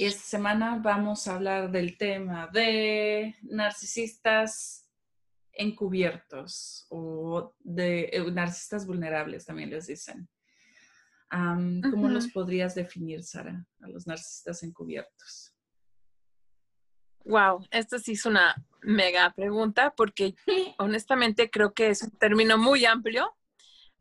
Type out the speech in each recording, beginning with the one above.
Y esta semana vamos a hablar del tema de narcisistas encubiertos o de eh, narcisistas vulnerables, también les dicen. ¿Cómo los podrías definir, Sara, a los narcisistas encubiertos? Wow, esta sí es una mega pregunta porque honestamente creo que es un término muy amplio.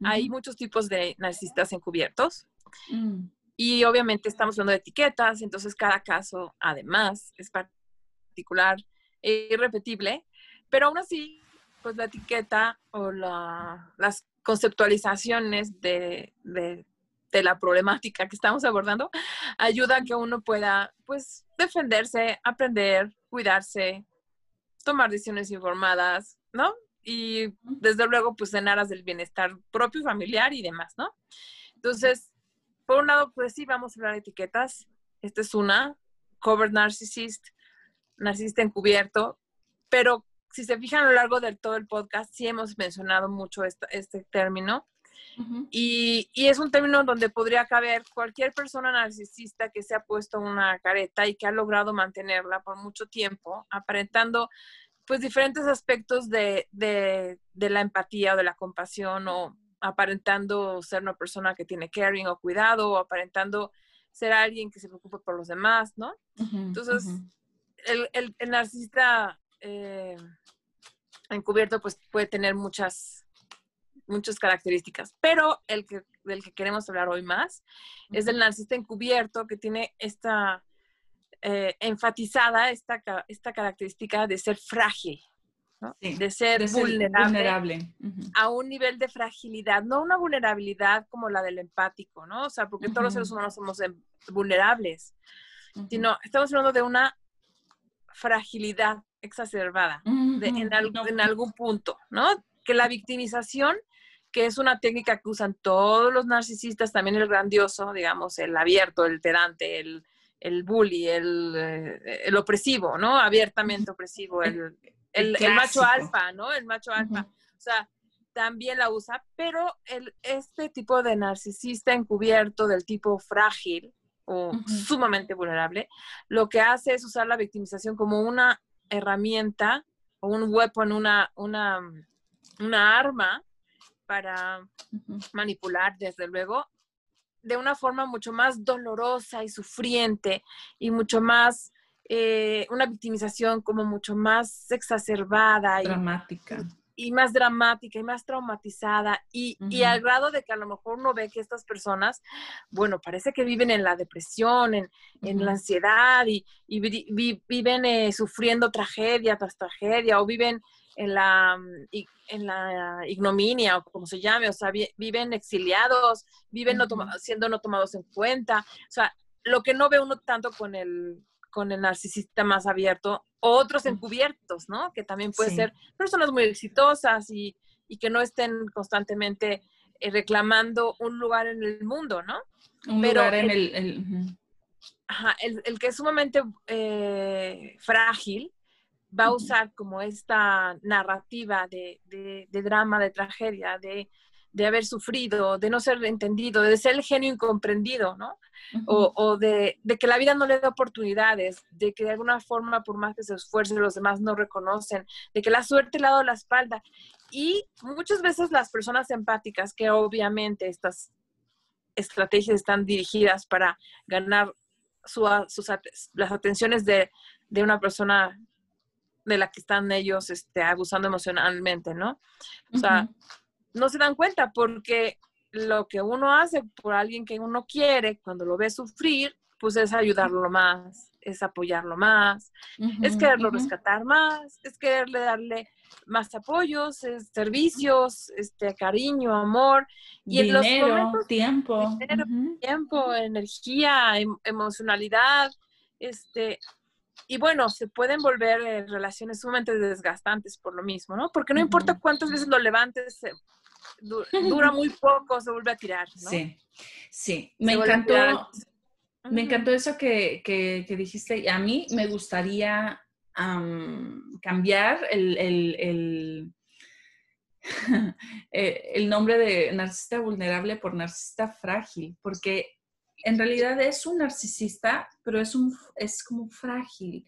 Hay muchos tipos de narcisistas encubiertos. Mm. Y obviamente estamos hablando de etiquetas, entonces cada caso además es particular e irrepetible, pero aún así, pues la etiqueta o las conceptualizaciones de, la problemática que estamos abordando ayuda a que uno pueda, pues, defenderse, aprender, cuidarse, tomar decisiones informadas, ¿no? Y desde luego, pues, en aras del bienestar propio, familiar y demás, ¿no? Entonces, por un lado, pues sí, vamos a hablar de etiquetas. Esta es una, cover narcissist, narcisista encubierto, pero si se fijan a lo largo de todo el podcast, sí hemos mencionado mucho este término. y, y, es un término donde podría caber cualquier persona narcisista que se ha puesto una careta y que ha logrado mantenerla por mucho tiempo, aparentando pues diferentes aspectos de, de, de la empatía o de la compasión o aparentando ser una persona que tiene caring o cuidado, o aparentando ser alguien que se preocupe por los demás, ¿no? Entonces, el, el, narcisista eh, encubierto pues puede tener muchas, muchas características, pero el que, del que queremos hablar hoy más es el narcisista encubierto que tiene esta eh, enfatizada esta, esta característica de ser frágil, de ser, vulnerable, a un nivel de fragilidad, no una vulnerabilidad como la del empático, ¿no? O sea, porque todos los seres humanos somos em, vulnerables, sino estamos hablando de una fragilidad exacerbada en, en algún punto, ¿no? Que la victimización que es una técnica que usan todos los narcisistas, también el grandioso, digamos, el abierto, el pedante, el, el bully, el, eh, el opresivo, ¿no? Abiertamente opresivo, el, el, macho alfa, ¿no? El macho alfa. O sea, también la usa, pero el, este tipo de narcisista encubierto del tipo frágil o sumamente vulnerable, lo que hace es usar la victimización como una herramienta o un weapon, una, una, una arma para manipular, desde luego, de una forma mucho más dolorosa y sufriente y mucho más eh, una victimización como mucho más exacerbada. Dramática. Y, más dramática y más traumatizada y, al grado de que a lo mejor uno ve que estas personas, bueno, parece que viven en la depresión, en, la ansiedad y, viven eh, sufriendo tragedia tras tragedia o viven en la, en la ignominia o como se llame, o sea, viven exiliados, viven siendo no tomados en cuenta, o sea, lo que no ve uno tanto con el, con el narcisista más abierto, otros encubiertos, ¿no? Que también puede ser personas muy exitosas y, que no estén constantemente eh, reclamando un lugar en el mundo, ¿no? Un lugar en el... Ajá, el, que es sumamente eh, frágil va a usar como esta narrativa de, de drama, de tragedia, de de haber sufrido, de no ser entendido, de ser el genio incomprendido, ¿no? O, de, que la vida no le da oportunidades, de que de alguna forma, por más que se esfuerce, los demás no reconocen, de que la suerte le ha dado la espalda. Y muchas veces las personas empáticas, que obviamente estas estrategias están dirigidas para ganar sus, las atenciones de, una persona de la que están ellos este, abusando emocionalmente, ¿no? O sea, no se dan cuenta porque lo que uno hace por alguien que uno quiere, cuando lo ve sufrir, pues es ayudarlo más, es apoyarlo más, es quererlo rescatar más, es quererle darle más apoyos, servicios, este, cariño, amor. Y en los momentos, tiempo. tiempo, energía, em, emocionalidad. Este, y bueno, se pueden volver eh, relaciones sumamente desgastantes por lo mismo, ¿no? Porque no importa cuántas veces lo levantes, dura muy poco, se vuelve a tirar, ¿no? Sí, sí. Me encantó, me encantó eso que, que, que dijiste. Y a mí me gustaría cambiar el, el, eh, el, nombre de narcisista vulnerable por narcisista frágil, porque en realidad es un narcisista, pero es, un, es como frágil.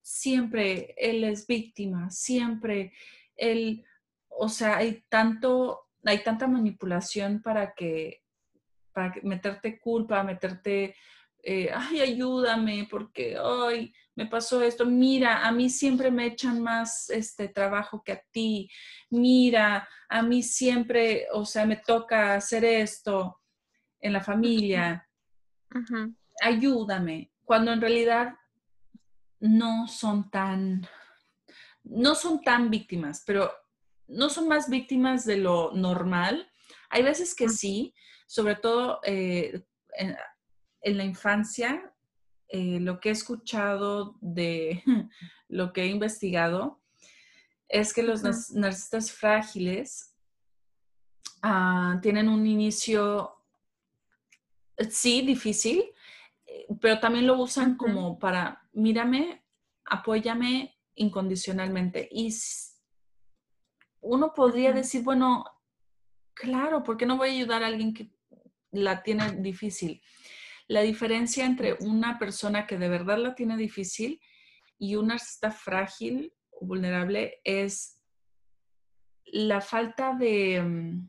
Siempre él es víctima, siempre él, o sea, hay tanto, hay tanta manipulación para que, para meterte culpa, meterte, eh, ay, ayúdame, porque, ay, me pasó esto, mira, a mí siempre me echan más este trabajo que a ti, mira, a mí siempre, o sea, me toca hacer esto en la familia, ayúdame, cuando en realidad no son tan, no son tan víctimas, pero no son más víctimas de lo normal. Hay veces que sí, sobre todo eh, en la infancia, eh, lo que he escuchado de lo que he investigado es que los narcisistas frágiles ah, tienen un inicio, sí, difícil, eh, pero también lo usan como para, mírame, apóyame incondicionalmente. Y uno podría decir, bueno, claro, ¿por qué no voy a ayudar a alguien que la tiene difícil? la diferencia entre una persona que de verdad la tiene difícil y una narcisista frágil o vulnerable es la falta de,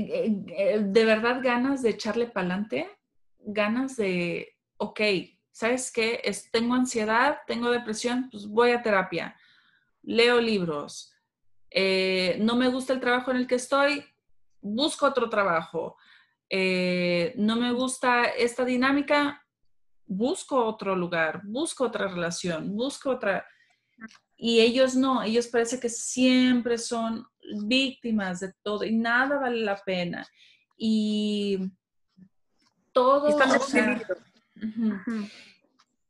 mm, de verdad ganas de echarle para adelante, ganas de, ok, ¿sabes qué? tengo ansiedad, tengo depresión, pues voy a terapia, leo libros, eh, no me gusta el trabajo en el que estoy, busco otro trabajo, eh, no me gusta esta dinámica, busco otro lugar, busco otra relación, busco otra... Y ellos no, ellos parece que siempre son víctimas de todo y nada vale la pena. Y todo...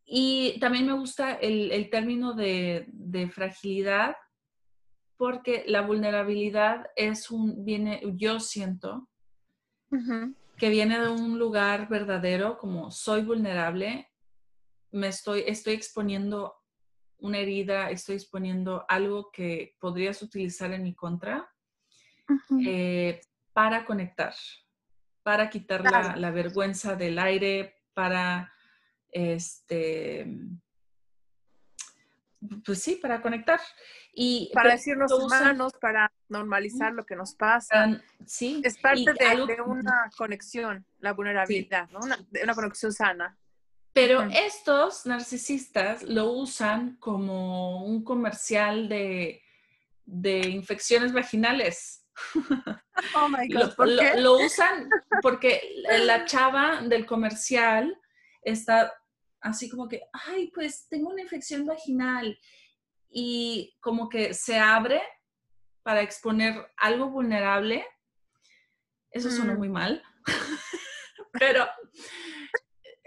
Y también me gusta el, término de, fragilidad porque la vulnerabilidad es un, viene, yo siento, que viene de un lugar verdadero, como soy vulnerable, me estoy, estoy exponiendo una herida, estoy exponiendo algo que podrías utilizar en mi contra eh, para conectar, para quitar la, la, vergüenza del aire, para este, pues sí, para conectar. Y para decirnos humanos, para normalizar lo que nos pasa. sí. Es parte de, una conexión, la vulnerabilidad, ¿no? Una, de una conexión sana. Pero estos narcisistas lo usan como un comercial de, de infecciones vaginales. Oh my God. lo, lo usan porque la chava del comercial está así como que, ay, pues tengo una infección vaginal y como que se abre para exponer algo vulnerable. Eso suena mm. muy mal, pero,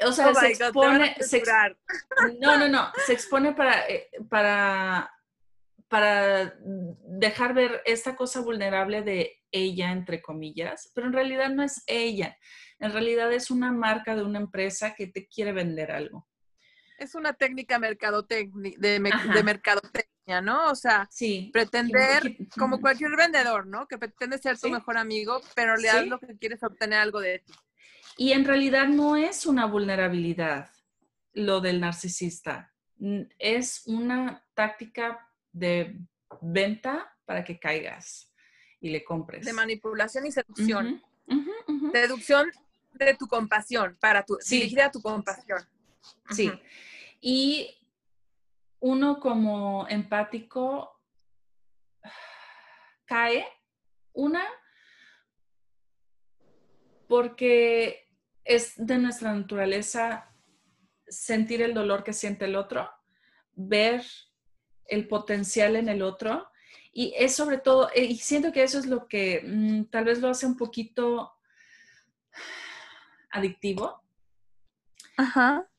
o sea, oh se expone, no, no, no, se expone para, eh, para, para dejar ver esta cosa vulnerable de ella, entre comillas, pero en realidad no es ella. En realidad es una marca de una empresa que te quiere vender algo. Es una técnica mercadotecnia, de, mercadotecnia, ¿no? O sea, pretender, como cualquier vendedor, ¿no? Que pretende ser tu mejor amigo, pero le das lo que quieres obtener algo de ti. Y en realidad no es una vulnerabilidad lo del narcisista. Es una táctica de venta para que caigas y le compres. De manipulación y seducción. Seducción de tu compasión, para tu, dirigida a tu compasión. Sí. Y uno como empático cae, una, porque es de nuestra naturaleza sentir el dolor que siente el otro, ver el potencial en el otro. Y es sobre todo, eh, y siento que eso es lo que mm, tal vez lo hace un poquito adictivo. Ajá.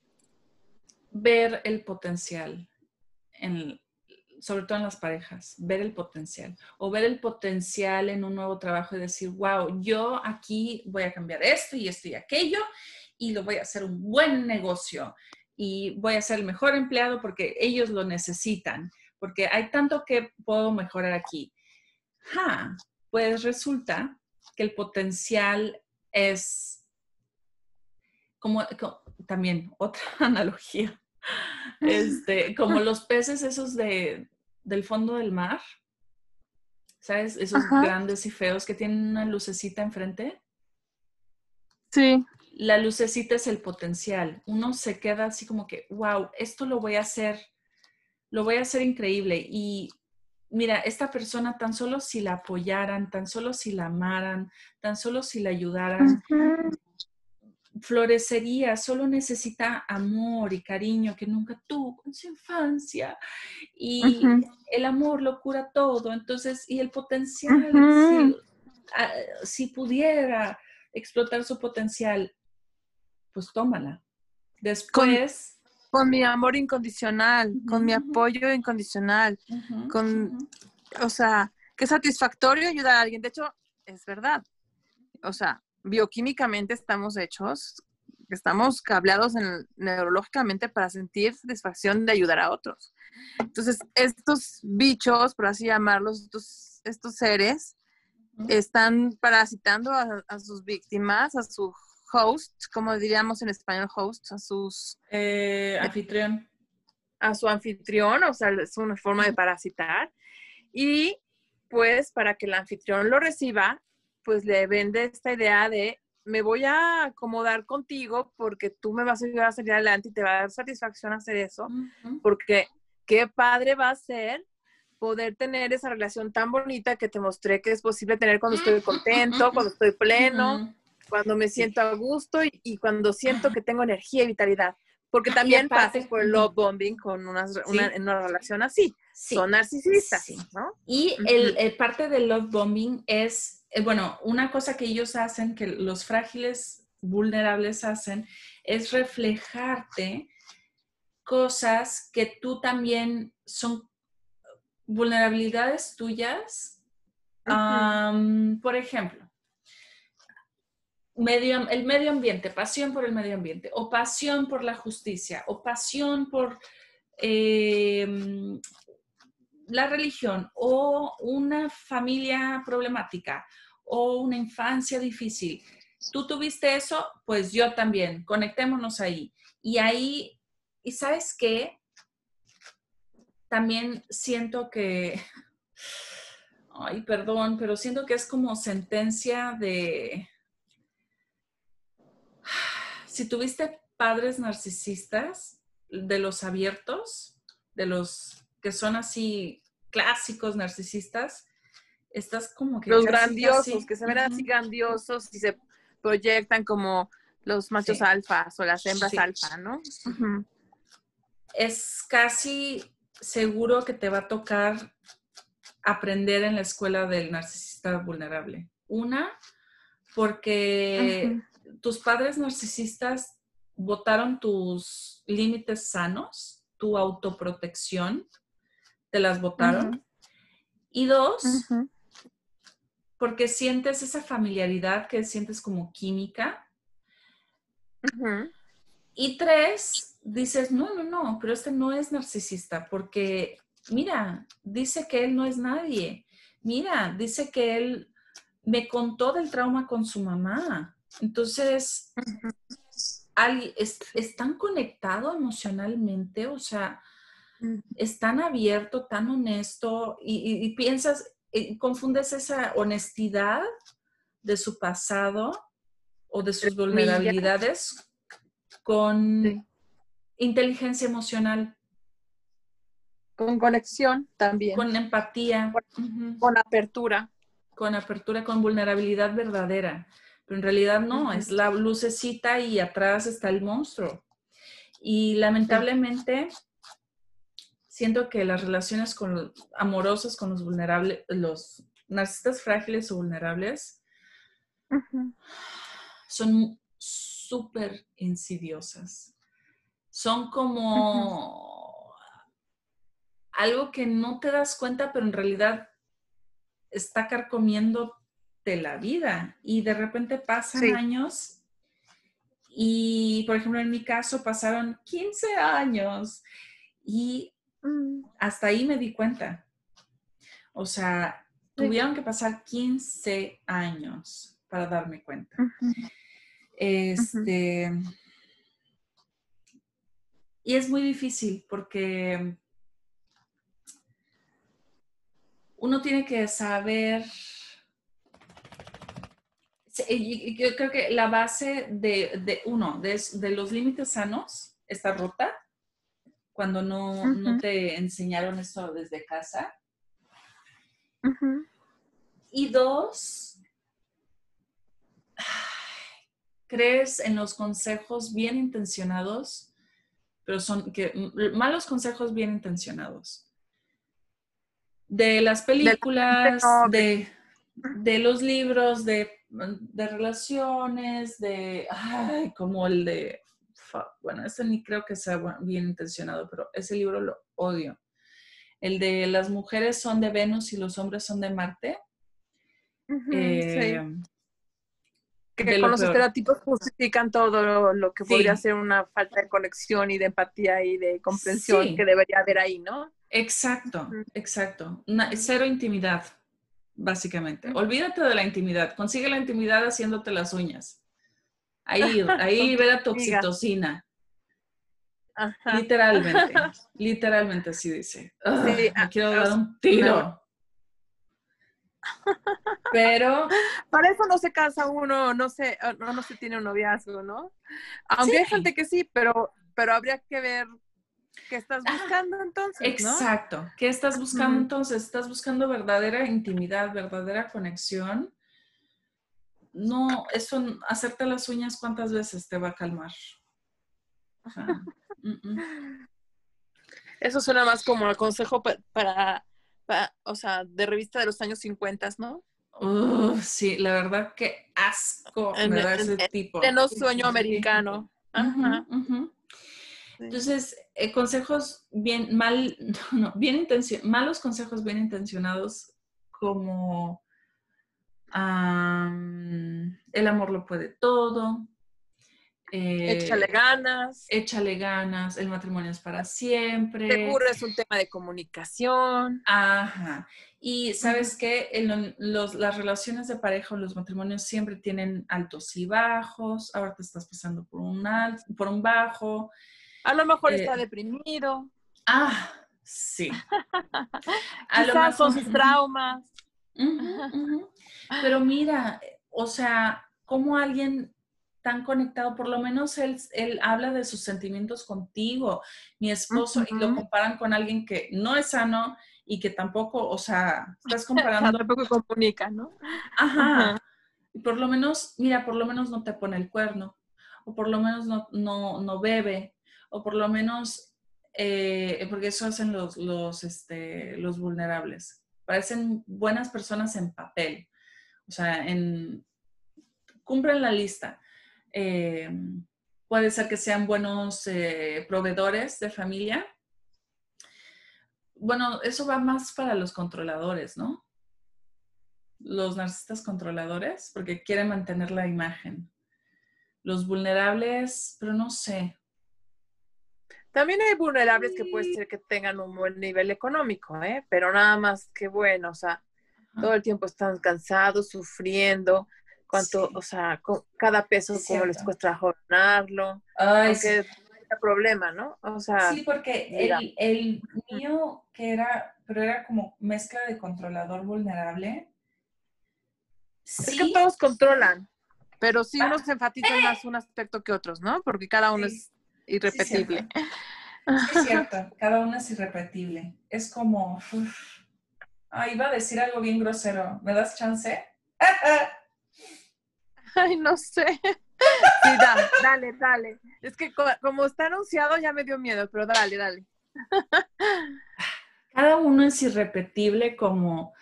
Ver el potencial, en, sobre todo en las parejas, ver el potencial. O ver el potencial en un nuevo trabajo y decir, wow, yo aquí voy a cambiar esto y esto y aquello y lo voy a hacer un buen negocio y voy a ser el mejor empleado porque ellos lo necesitan, porque hay tanto que puedo mejorar aquí. pues resulta que el potencial es como, también otra analogía, este, como los peces esos de, del fondo del mar, ¿sabes? Esos grandes y feos que tienen una lucecita enfrente. Sí la lucecita es el potencial. Uno se queda así como que, wow, esto lo voy a hacer, lo voy a hacer increíble. Y mira, esta persona tan solo si la apoyaran, tan solo si la amaran, tan solo si la ayudaran, florecería, solo necesita amor y cariño que nunca tuvo en su infancia. Y el amor lo cura todo. Entonces, y el potencial, ah, si pudiera explotar su potencial, pues tómala. Después... Con, mi amor incondicional, con mi apoyo incondicional, con, o sea, qué satisfactorio ayudar a alguien. De hecho, es verdad. O sea, bioquímicamente estamos hechos, estamos cableados neurológicamente para sentir satisfacción de ayudar a otros. Entonces, estos bichos, por así llamarlos, estos, estos seres, están parasitando a, a, sus víctimas, a su host, como diríamos en español host, a sus... Eh, anfitrión. A su anfitrión, o sea, es una forma de parasitar. Y pues para que el anfitrión lo reciba, pues le vende esta idea de me voy a acomodar contigo porque tú me vas a ayudar a salir adelante y te va a dar satisfacción hacer eso, porque qué padre va a ser poder tener esa relación tan bonita que te mostré que es posible tener cuando estoy contento, cuando estoy pleno, cuando me siento a gusto y, cuando siento que tengo energía y vitalidad. Porque también pasas por el love bombing con una, una, relación así. Son narcisistas, ¿no? Y el, parte del love bombing es, bueno, una cosa que ellos hacen, que los frágiles, vulnerables hacen, es reflejarte cosas que tú también son vulnerabilidades tuyas. por ejemplo, medio, el medio ambiente, pasión por el medio ambiente, o pasión por la justicia, o pasión por em, la religión, o una familia problemática, o una infancia difícil. Tú tuviste eso, pues yo también, conectémonos ahí. Y ahí, ¿y sabes qué? También siento que, ay, perdón, pero siento que es como sentencia de, si tuviste padres narcisistas, de los abiertos, de los que son así clásicos narcisistas, estás como que... Los grandiosos, que se ven así grandiosos y se proyectan como los machos alfas o las hembras alfa, ¿no? Es casi seguro que te va a tocar aprender en la escuela del narcisista vulnerable. Una, porque tus padres narcisistas votaron tus límites sanos, tu autoprotección, te las votaron. Y dos, porque sientes esa familiaridad que sientes como química. Y tres, dices, no, no, no, pero este no es narcisista, porque mira, dice que él no es nadie. Mira, dice que él me contó del trauma con su mamá. Entonces, es, tan conectado emocionalmente, o sea, es tan abierto, tan honesto y, piensas, y confundes esa honestidad de su pasado o de sus vulnerabilidades con inteligencia emocional. Con conexión también. Con empatía. con apertura. Con apertura, con vulnerabilidad verdadera pero en realidad no, es la lucecita y atrás está el monstruo. Y lamentablemente, siento que las relaciones con amorosas con los vulnerables, los narcisistas frágiles o vulnerables, son súper insidiosas. Son como algo que no te das cuenta, pero en realidad está carcomiendo de la vida y de repente pasan años y, por ejemplo, en mi caso pasaron 15 años y. hasta ahí me di cuenta. O sea, tuvieron que pasar 15 años para darme cuenta. Este. Y es muy difícil porque uno tiene que saber. Yo creo que la base de, uno, de, los límites sanos, está rota cuando no, te enseñaron eso desde casa. Y dos, crees en los consejos bien intencionados, pero son que, malos consejos bien intencionados. De las películas, de, los libros, de, relaciones, de, ay, como el de, bueno, ese ni creo que sea bien intencionado, pero ese libro lo odio. El de las mujeres son de Venus y los hombres son de Marte eh, que con los estereotipos justifican todo lo, que podría ser una falta de conexión y de empatía y de comprensión que debería haber ahí, ¿no? Exacto, exacto. cero intimidad, básicamente. Olvídate de la intimidad. Consigue la intimidad haciéndote las uñas. Ahí, ahí ve la toxitocina. Literalmente, literalmente así dice. me ah, quiero dar un tiro. Pero. Para eso no se casa uno, no se, ah, no, no se tiene un noviazgo, ¿no? Aunque hay gente que sí, pero, pero habría que ver qué estás buscando entonces. Exacto. ¿Qué estás buscando entonces? ¿Estás buscando verdadera intimidad, verdadera conexión? No, eso, hacerte las uñas, ¿cuántas veces te va a calmar? Eso suena más como el consejo para o sea, de revista de los años 50, ¿no? sí, la verdad que asco me da ese tipo. De no sueño americano. Ajá. Entonces, eh, consejos bien, mal, no, bien intencionados, malos consejos bien intencionados como el amor lo puede todo, échale eh, ganas. Échale ganas, el matrimonio es para siempre. Seguro es un tema de comunicación. Ajá. Y sabes que las relaciones de pareja o los matrimonios siempre tienen altos y bajos. Ahora te estás pasando por un, alto, por un bajo. A lo mejor está eh, deprimido. Ah, sí. A lo mejor con sus traumas. Pero mira, o sea, cómo alguien tan conectado, por lo menos él, él habla de sus sentimientos contigo, mi esposo, y lo comparan con alguien que no es sano y que tampoco, o sea, estás comparando. tampoco comunica, ¿no? Ajá. Y por lo menos, mira, por lo menos no te pone el cuerno, o por lo menos no, no, no bebe, o por lo menos, eh, porque eso hacen los, los, este, los vulnerables. Parecen buenas personas en papel, o sea, en, cumplen la lista eh, puede ser que sean buenos eh, proveedores de familia. Bueno, eso va más para los controladores, ¿no? Los narcisistas controladores, porque quieren mantener la imagen. Los vulnerables, pero no sé. También hay vulnerables que puede ser que tengan un buen nivel económico, ¿eh? Pero nada más que bueno, o sea, todo el tiempo están cansados, sufriendo, cuánto, o sea, cada peso, cómo les cuesta jornarlo. Ay, es problema, ¿no? O sea. Sí, porque el, el, mío, que era, pero era como mezcla de controlador vulnerable. Es que todos controlan, pero sí unos ah. enfatizan más un aspecto que otros, ¿no? Porque cada uno es irrepetible. Sí, es cierto, cada uno es irrepetible. Es como, ah, iba a decir algo bien grosero. ¿Me das chance? Ay, no sé. Sí, dale, dale, dale. Es que como está anunciado ya me dio miedo, pero dale, dale. Cada uno es irrepetible como,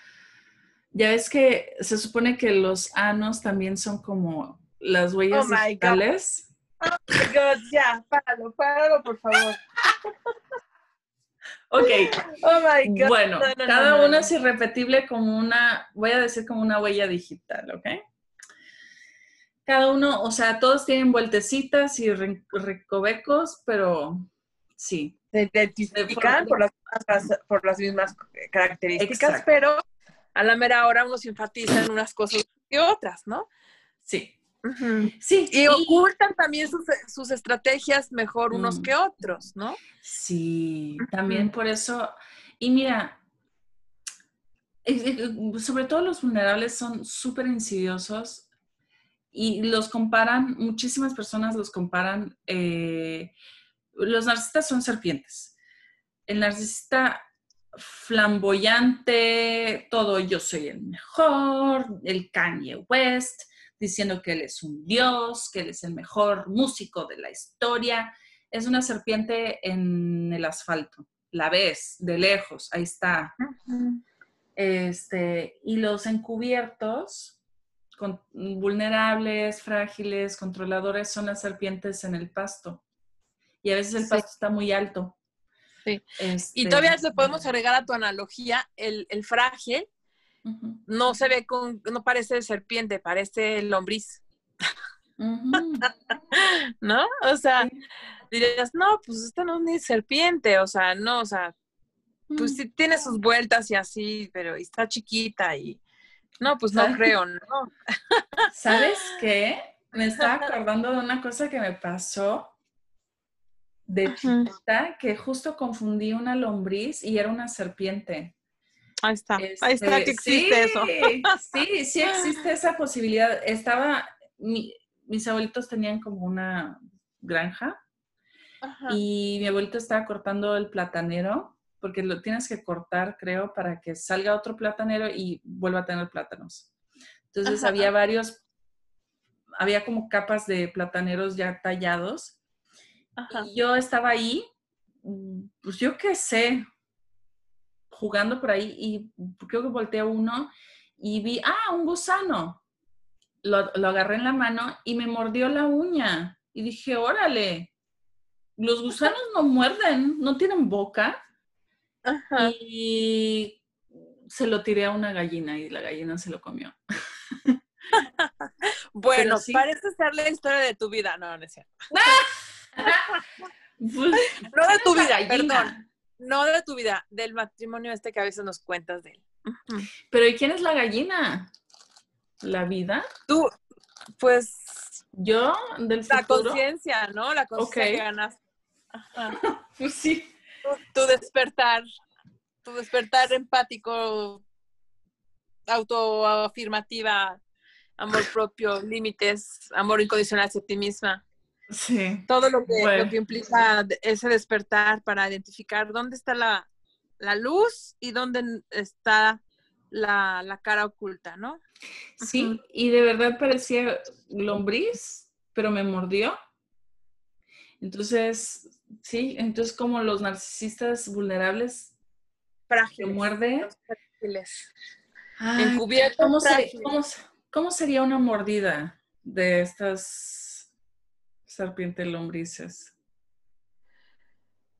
ya ves que se supone que los anos también son como las huellas oh digitales. Oh my God, ya, páralo, páralo, por favor. Ok. Oh my God. Bueno, cada uno es irrepetible como una, voy a decir como una huella digital, ¿ok? Cada uno, o sea, todos tienen vueltecitas y recovecos, pero sí. Se identifican por las, por las mismas características, pero a la mera hora unos enfatizan unas cosas y otras, ¿no? Sí. Sí. Y, ocultan también sus, estrategias mejor unos mm. que otros, ¿no? Sí, también por eso. Y mira, sobre todo los vulnerables son súper insidiosos y los comparan, muchísimas personas los comparan, eh, los narcisistas son serpientes. El narcisista flamboyante, todo yo soy el mejor, el Kanye West, diciendo que él es un dios, que él es el mejor músico de la historia. Es una serpiente en el asfalto. La ves de lejos, ahí está. Este, y los encubiertos, con, vulnerables, frágiles, controladores, son las serpientes en el pasto. Y a veces el pasto está muy alto. Sí. y todavía le podemos agregar a tu analogía el, el frágil, no se ve con, no parece serpiente, parece lombriz. ¿No? O sea, dirías, no, pues esta no es ni serpiente, o sea, no, o sea, pues sí tiene sus vueltas y así, pero está chiquita y no, pues no creo, ¿no? ¿Sabes qué? Me estaba acordando de una cosa que me pasó de chiquita, que justo confundí una lombriz y era una serpiente. Ahí está, ahí está que este, existe eso. Sí, sí existe esa posibilidad. Estaba, mis abuelitos tenían como una granja y mi abuelito estaba cortando el platanero, porque lo tienes que cortar, creo, para que salga otro platanero y vuelva a tener plátanos. Entonces había varios, había como capas de plataneros ya tallados. Y yo estaba ahí, mm, pues yo qué sé, jugando por ahí y creo que volteé uno y vi, ah, un gusano. Lo, agarré en la mano y me mordió la uña. Y dije, órale, los gusanos no muerden, no tienen boca. Y se lo tiré a una gallina y la gallina se lo comió. bueno, parece ser la historia de tu vida, no, no es cierto. Pues, no de tu vida, perdón no de tu vida, del matrimonio este que a veces nos cuentas de él. Pero ¿y quién es la gallina? ¿La vida? Tú, pues. Yo, del La conciencia, ¿no? La conciencia que ganas. pues sí. Tu, despertar, tu despertar empático, autoafirmativa, amor propio, límites, amor incondicional hacia ti misma. Sí. Todo lo que, implica ese despertar para identificar dónde está la, luz y dónde está la, cara oculta, ¿no? Sí, y de verdad parecía lombriz, pero me mordió. Entonces, sí, entonces como los narcisistas vulnerables frágiles, muerde. ¿cómo, ¿Cómo sería una mordida de estas serpiente lombrices?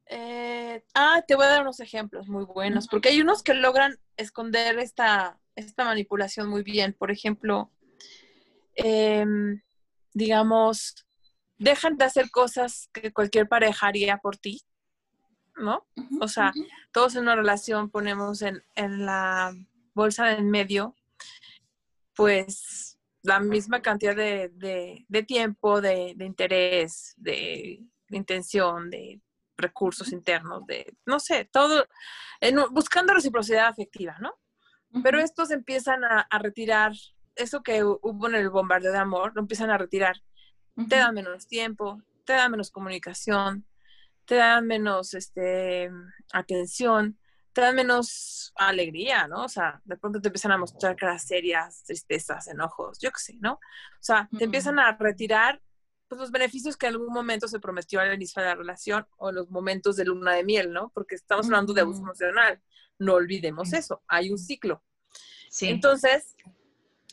Eh, ah, te voy a dar unos ejemplos muy buenos, porque hay unos que logran esconder esta, esta manipulación muy bien. Por ejemplo, em, digamos, dejan de hacer cosas que cualquier pareja haría por ti, ¿no? o sea, todos en una relación ponemos en, en la bolsa de en medio, pues la misma cantidad de, tiempo, de, interés, de, intención, de recursos internos, de, no sé, todo, buscando reciprocidad afectiva, ¿no? Pero estos empiezan a, retirar eso que hubo en el bombardeo de amor, lo empiezan a retirar. Te dan menos tiempo, te dan menos comunicación, te dan menos este, atención, te dan menos alegría, ¿no? O sea, de pronto te empiezan a mostrar caras serias, tristezas, enojos, yo qué sé, ¿no? O sea, te empiezan a retirar pues, los beneficios que en algún momento se prometió al inicio de la relación o los momentos de luna de miel, ¿no? Porque estamos hablando de abuso emocional. No olvidemos eso, hay un ciclo. Sí. Entonces,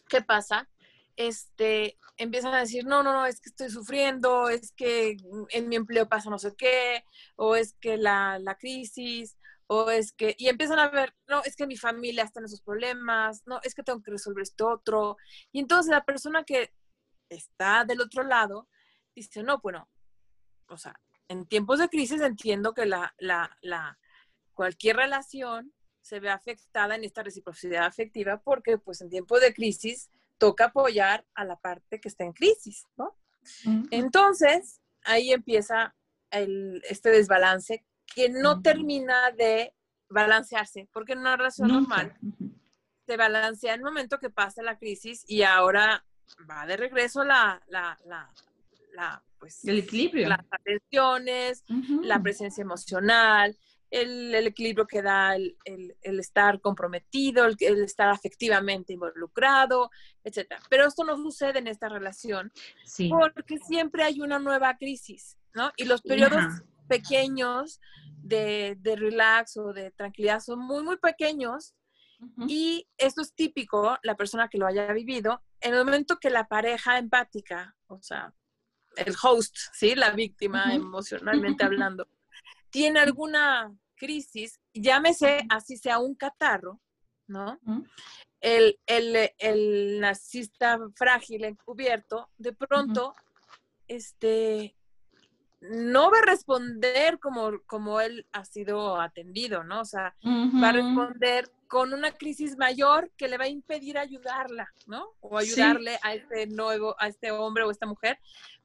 ¿qué pasa? Este, empiezan a decir, no, no, no, es que estoy sufriendo, es que en mi empleo pasa no sé qué, o es que la, la crisis, o es que, y empiezan a ver, no, es que mi familia está en esos problemas, no, es que tengo que resolver esto otro. Y entonces la persona que está del otro lado dice, no, bueno, o sea, en tiempos de crisis entiendo que la, la, la, cualquier relación se ve afectada en esta reciprocidad afectiva porque pues en tiempos de crisis toca apoyar a la parte que está en crisis, ¿no? Entonces, ahí empieza el, este desbalance que no termina de balancearse, porque en una relación normal se balancea en el momento que pasa la crisis y ahora va de regreso la, la, la, la pues, el equilibrio. Las atenciones, la presencia emocional, el, el, equilibrio que da el, el, estar comprometido, el, estar afectivamente involucrado, etc. Pero esto no sucede en esta relación porque siempre hay una nueva crisis, ¿no? Y los periodos pequeños de, de, relax o de tranquilidad son muy, muy pequeños. Y esto es típico, la persona que lo haya vivido, en el momento que la pareja empática, o sea, el host, ¿sí? La víctima emocionalmente hablando, tiene alguna crisis, llámese así sea un catarro, ¿no? el, el, el, narcisista frágil encubierto, de pronto, este, no va a responder como, como él ha sido atendido, ¿no? O sea, va a responder con una crisis mayor que le va a impedir ayudarla, ¿no? O ayudarle a este nuevo, a este hombre o esta mujer,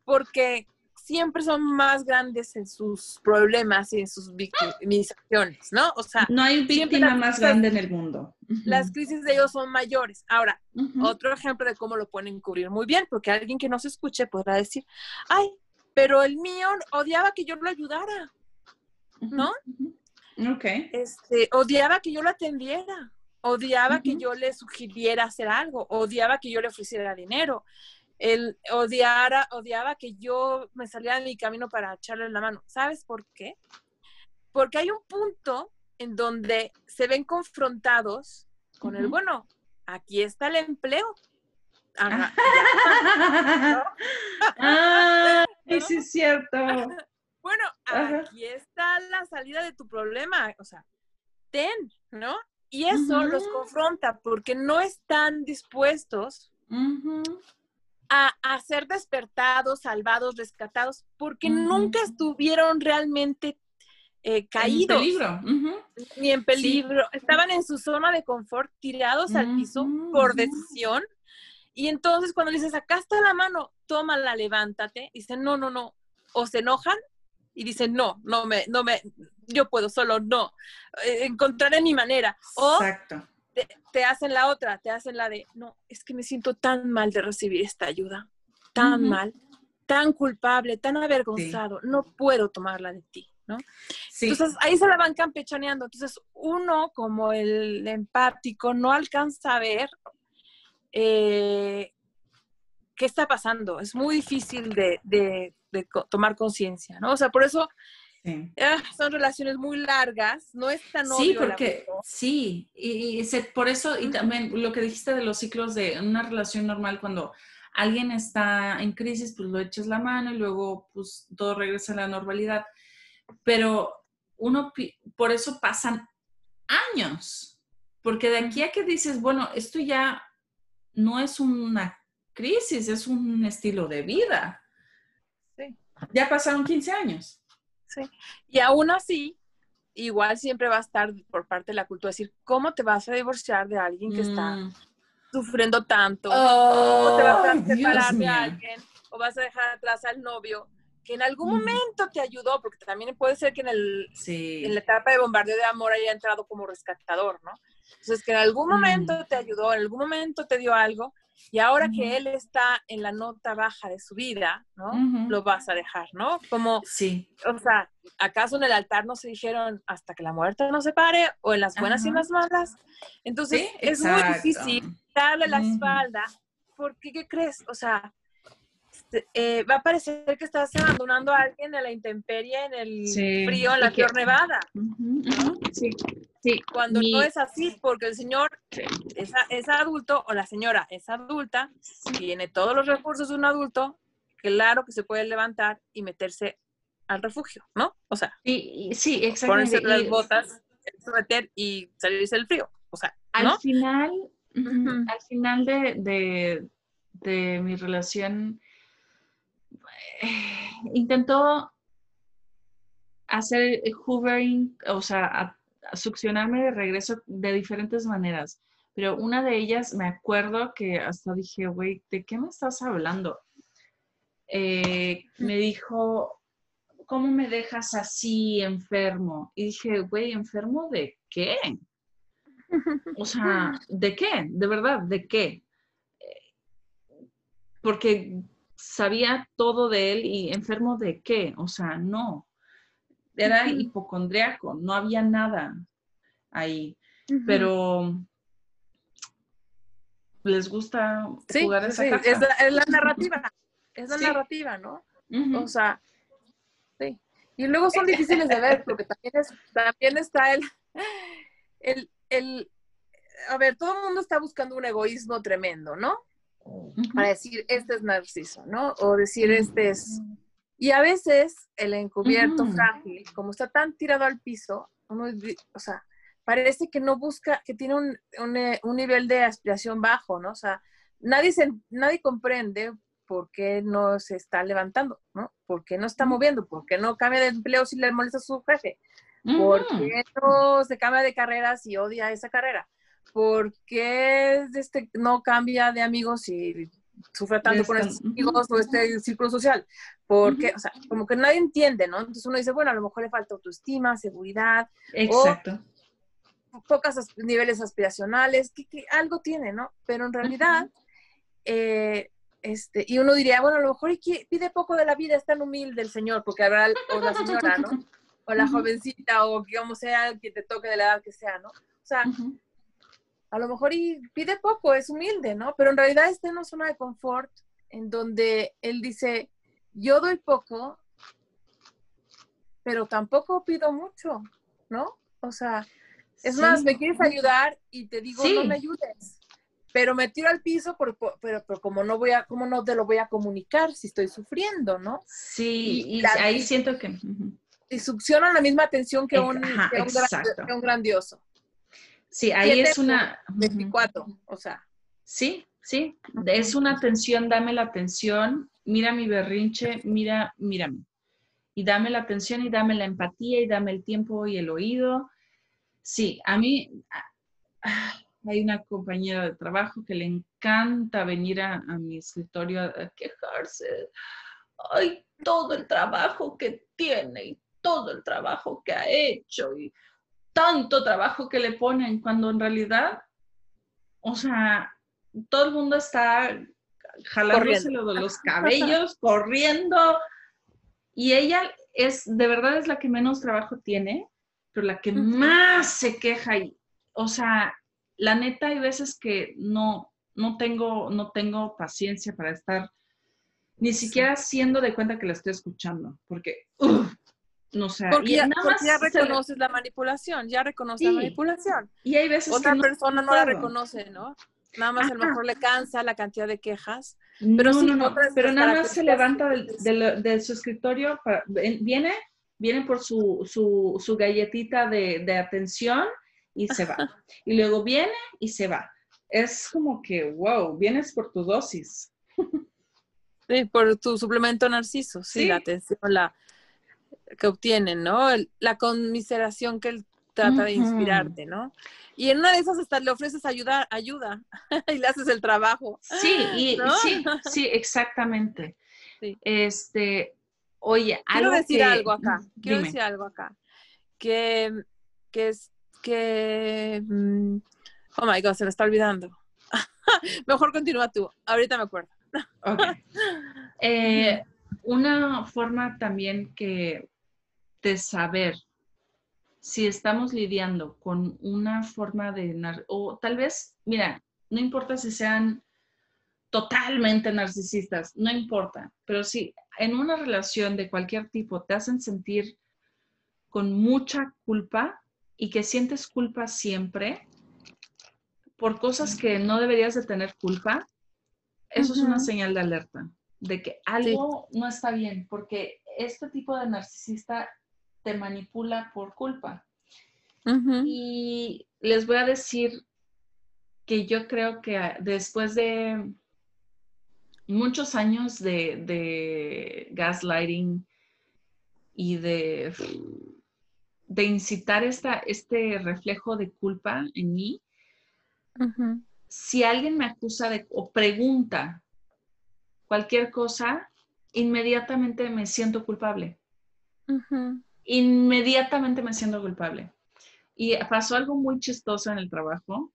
porque siempre son más grandes en sus problemas y en sus victimizaciones, ¿no? O sea, no hay víctima más grande en el mundo. Las crisis de ellos son mayores. Ahora, otro ejemplo de cómo lo pueden cubrir muy bien, porque alguien que no se escuche podrá decir, ay, pero el mío odiaba que yo lo ayudara, ¿no? Ok. Este, odiaba que yo lo atendiera, odiaba que yo le sugiriera hacer algo, odiaba que yo le ofreciera dinero, él odiara, odiaba que yo me saliera de mi camino para echarle la mano. ¿Sabes por qué? Porque hay un punto en donde se ven confrontados con el, bueno, aquí está el empleo. ah, sí es cierto. bueno, aquí está la salida de tu problema. O sea, ten, ¿no? Y eso los confronta porque no están dispuestos a, ser despertados, salvados, rescatados, porque nunca estuvieron realmente eh, caídos. En peligro. Ni en peligro. Estaban en su zona de confort, tirados al piso por decisión. Y entonces cuando le dices, acá está la mano, tómala, levántate, dicen, no, no, no. O se enojan y dicen, no, no me, no me, yo puedo solo, no. Eh, encontraré mi manera. O Exacto te, hacen la otra, te hacen la de, no, es que me siento tan mal de recibir esta ayuda, tan mal, tan culpable, tan avergonzado, no puedo tomarla de ti, ¿no? Entonces ahí se la van campechaneando. Entonces uno como el empático no alcanza a ver eh, qué está pasando. Es muy difícil de, de tomar conciencia, ¿no? O sea, por eso Ah, son relaciones muy largas, no es tan Sí, porque sí, y, por eso, y también lo que dijiste de los ciclos de una relación normal, cuando alguien está en crisis, pues lo echas la mano y luego pues todo regresa a la normalidad. Pero uno, por eso pasan años, porque de aquí a que dices, bueno, esto ya no es una crisis, es un estilo de vida. Sí. Ya pasaron 15 años. Sí. Y aún así, igual siempre va a estar por parte de la cultura decir, ¿cómo te vas a divorciar de alguien que está mm. sufriendo tanto? ¿O te vas a separar de alguien? ¿O vas a dejar atrás al novio? que en algún momento te ayudó, porque también puede ser que en, el, en la etapa de bombardeo de amor haya entrado como rescatador, ¿no? Entonces, que en algún momento te ayudó, en algún momento te dio algo, y ahora que él está en la nota baja de su vida, ¿no? Lo vas a dejar, ¿no? Como, sí. o sea, ¿acaso en el altar no se dijeron hasta que la muerte nos separe o en las buenas y en las malas? Entonces, es muy difícil darle la espalda porque, ¿qué crees? O sea, eh, va a parecer que estás abandonando a alguien en la intemperie, en el frío, en la Tierra Nevada. Sí, sí. Cuando no es así, porque el señor es, adulto o la señora es adulta, tiene todos los recursos de un adulto, claro que se puede levantar y meterse al refugio, ¿no? O sea, y, sí, exactamente. Ponerse las botas, meter y salirse del frío. O sea, al final, al final de, de mi relación intentó hacer hoovering, o sea, succionarme de regreso de diferentes maneras. Pero una de ellas me acuerdo que hasta dije, güey, ¿de qué me estás hablando? Eh, me dijo, ¿cómo me dejas así enfermo? Y dije, güey, ¿enfermo de qué? O sea, ¿de qué? De verdad, ¿de qué? Eh, porque sabía todo de él y enfermo de qué, o sea, no. Era hipocondriaco, no había nada ahí. Pero les gusta jugar esa sí. Es, la, es, la, narrativa, es la narrativa, ¿no? O sea, sí. Y luego son difíciles de ver porque también, es, también está el, el, el, a ver, todo el mundo está buscando un egoísmo tremendo, ¿no? Para decir, este es narciso, ¿no? O decir, este es... Y a veces el encubierto frágil, como está tan tirado al piso, uno, o sea, parece que no busca, que tiene un, un, eh, un, nivel de aspiración bajo, ¿no? O sea, nadie, se, nadie comprende por qué no se está levantando, ¿no? ¿Por qué no está moviendo? ¿Por qué no cambia de empleo si le molesta a su jefe? ¿Por qué no se cambia de carrera si odia esa carrera? ¿Por qué este, no cambia de amigos y sufre tanto con estos amigos o este círculo social? Porque, o sea, como que nadie entiende, ¿no? Entonces uno dice, bueno, a lo mejor le falta autoestima, seguridad. Exacto. O pocos niveles aspiracionales, que, algo tiene, ¿no? Pero en realidad, eh, este, y uno diría, bueno, a lo mejor pide poco de la vida, es tan humilde el señor, porque habrá, o la señora, ¿no? O la jovencita, o como sea, que te toque de la edad que sea, ¿no? O sea, a lo mejor y pide poco, es humilde, ¿no? Pero en realidad está en una zona de confort en donde él dice, yo doy poco, pero tampoco pido mucho, ¿no? O sea, es más, me quieres ayudar y te digo, no me ayudes. Pero me tiro al piso, pero, pero, como no voy a, como no te lo voy a comunicar si estoy sufriendo, ¿no? Sí, y, ahí siento que... Y la misma atención que, un, que un grandioso. Sí, ahí es una... 24, o sea. Sí, sí, es una atención, dame la atención, mira mi berrinche, mira, mírame. Y dame la atención y dame la empatía y dame el tiempo y el oído. Sí, a mí hay una compañera de trabajo que le encanta venir a, mi escritorio a, quejarse. Ay, todo el trabajo que tiene y todo el trabajo que ha hecho y tanto trabajo que le ponen cuando en realidad, o sea, todo el mundo está jalándose de los cabellos, corriendo, y ella es, de verdad es la que menos trabajo tiene, pero la que más se queja y, o sea, la neta hay veces que no, no tengo, no tengo paciencia para estar ni siquiera siendo de cuenta que la estoy escuchando, porque no sé. Porque, ya, reconoces la manipulación, ya reconoces la manipulación. Y hay veces Otra persona no la reconoce, ¿no? Nada más a lo mejor le cansa la cantidad de quejas. Pero, no, no, pero nada más se levanta del, su escritorio, viene, viene por su, su, su galletita de, de, atención y se va. y luego viene y se va. Es como que, wow, vienes por tu dosis. Sí, por tu suplemento narciso, sí, la atención, la, que obtienen, ¿no? La conmiseración que él trata de inspirarte, ¿no? Y en una de esas hasta le ofreces ayuda, ayuda y le haces el trabajo. Sí, y, sí, sí, exactamente. Este, oye, quiero decir algo acá, quiero decir algo acá, que, que es, que, mm, oh my God, se me está olvidando. Mejor continúa tú, ahorita me acuerdo. Ok. Eh, una forma también que de saber si estamos lidiando con una forma de, o tal vez, mira, no importa si sean totalmente narcisistas, no importa, pero si en una relación de cualquier tipo te hacen sentir con mucha culpa y que sientes culpa siempre por cosas que no deberías de tener culpa, eso es una señal de alerta, de que algo no está bien, porque este tipo de narcisista te manipula por culpa. Y les voy a decir que yo creo que después de muchos años de, gaslighting y de, de incitar esta, este reflejo de culpa en mí, si alguien me acusa de o pregunta cualquier cosa, inmediatamente me siento culpable. Inmediatamente me siento culpable. Y pasó algo muy chistoso en el trabajo.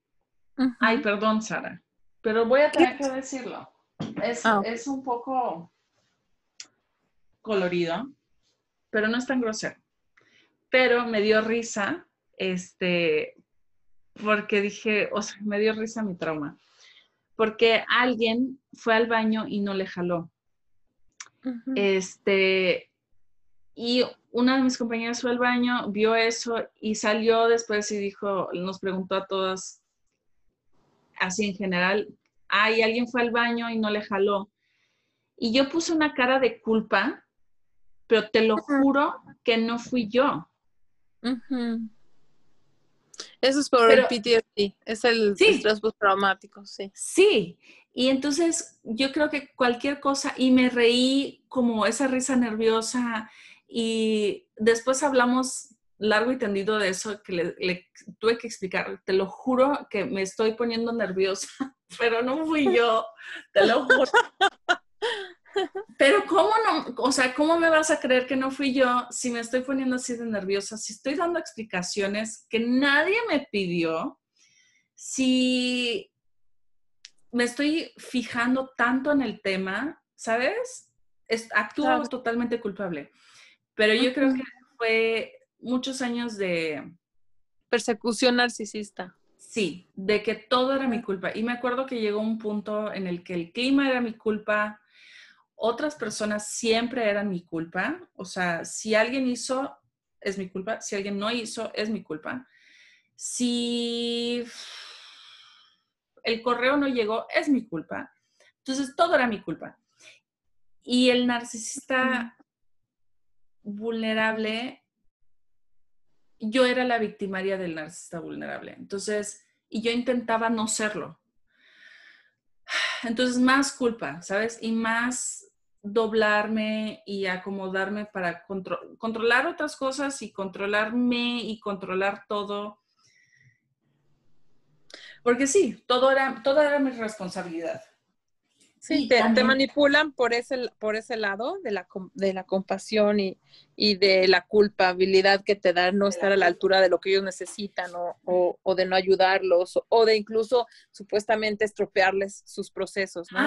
Ay, perdón, Sara, pero voy a tener que decirlo. Ah, es, un poco colorido, pero no es tan grosero. Pero me dio risa, este, porque dije, o sea, me dio risa mi trauma. Porque alguien fue al baño y no le jaló. Este, y una de mis compañeras fue al baño, vio eso y salió después y dijo, nos preguntó a todos, así en general, ay, alguien fue al baño y no le jaló. Y yo puse una cara de culpa, pero te lo juro que no fui yo. Eso es por el PTSD, es el estrés postraumático, sí. Sí, y entonces yo creo que cualquier cosa, y me reí como esa risa nerviosa, y después hablamos largo y tendido de eso que le, tuve que explicar. Te lo juro que me estoy poniendo nerviosa, pero no fui yo, te lo juro. Pero ¿cómo no? O sea, ¿cómo me vas a creer que no fui yo si me estoy poniendo así de nerviosa? Si estoy dando explicaciones que nadie me pidió, si me estoy fijando tanto en el tema, ¿sabes? actúo totalmente culpable. Pero yo creo que fue muchos años de... Persecución narcisista. Sí, de que todo era mi culpa. Y me acuerdo que llegó un punto en el que el clima era mi culpa, otras personas siempre eran mi culpa. O sea, si alguien hizo, es mi culpa. Si alguien no hizo, es mi culpa. Si el correo no llegó, es mi culpa. Entonces, todo era mi culpa. Y el narcisista vulnerable yo era la victimaria del narcisista vulnerable. Entonces, y yo intentaba no serlo. Entonces, más culpa, ¿sabes? Y más doblarme y acomodarme para controlar otras cosas y controlarme y controlar todo. Porque sí, todo era, todo era mi responsabilidad. Sí, te, manipulan por ese, por ese lado de la, de la compasión y, de la culpabilidad que te da no estar a la altura de lo que ellos necesitan o, o, de no ayudarlos o, de incluso supuestamente estropearles sus procesos, ¿no?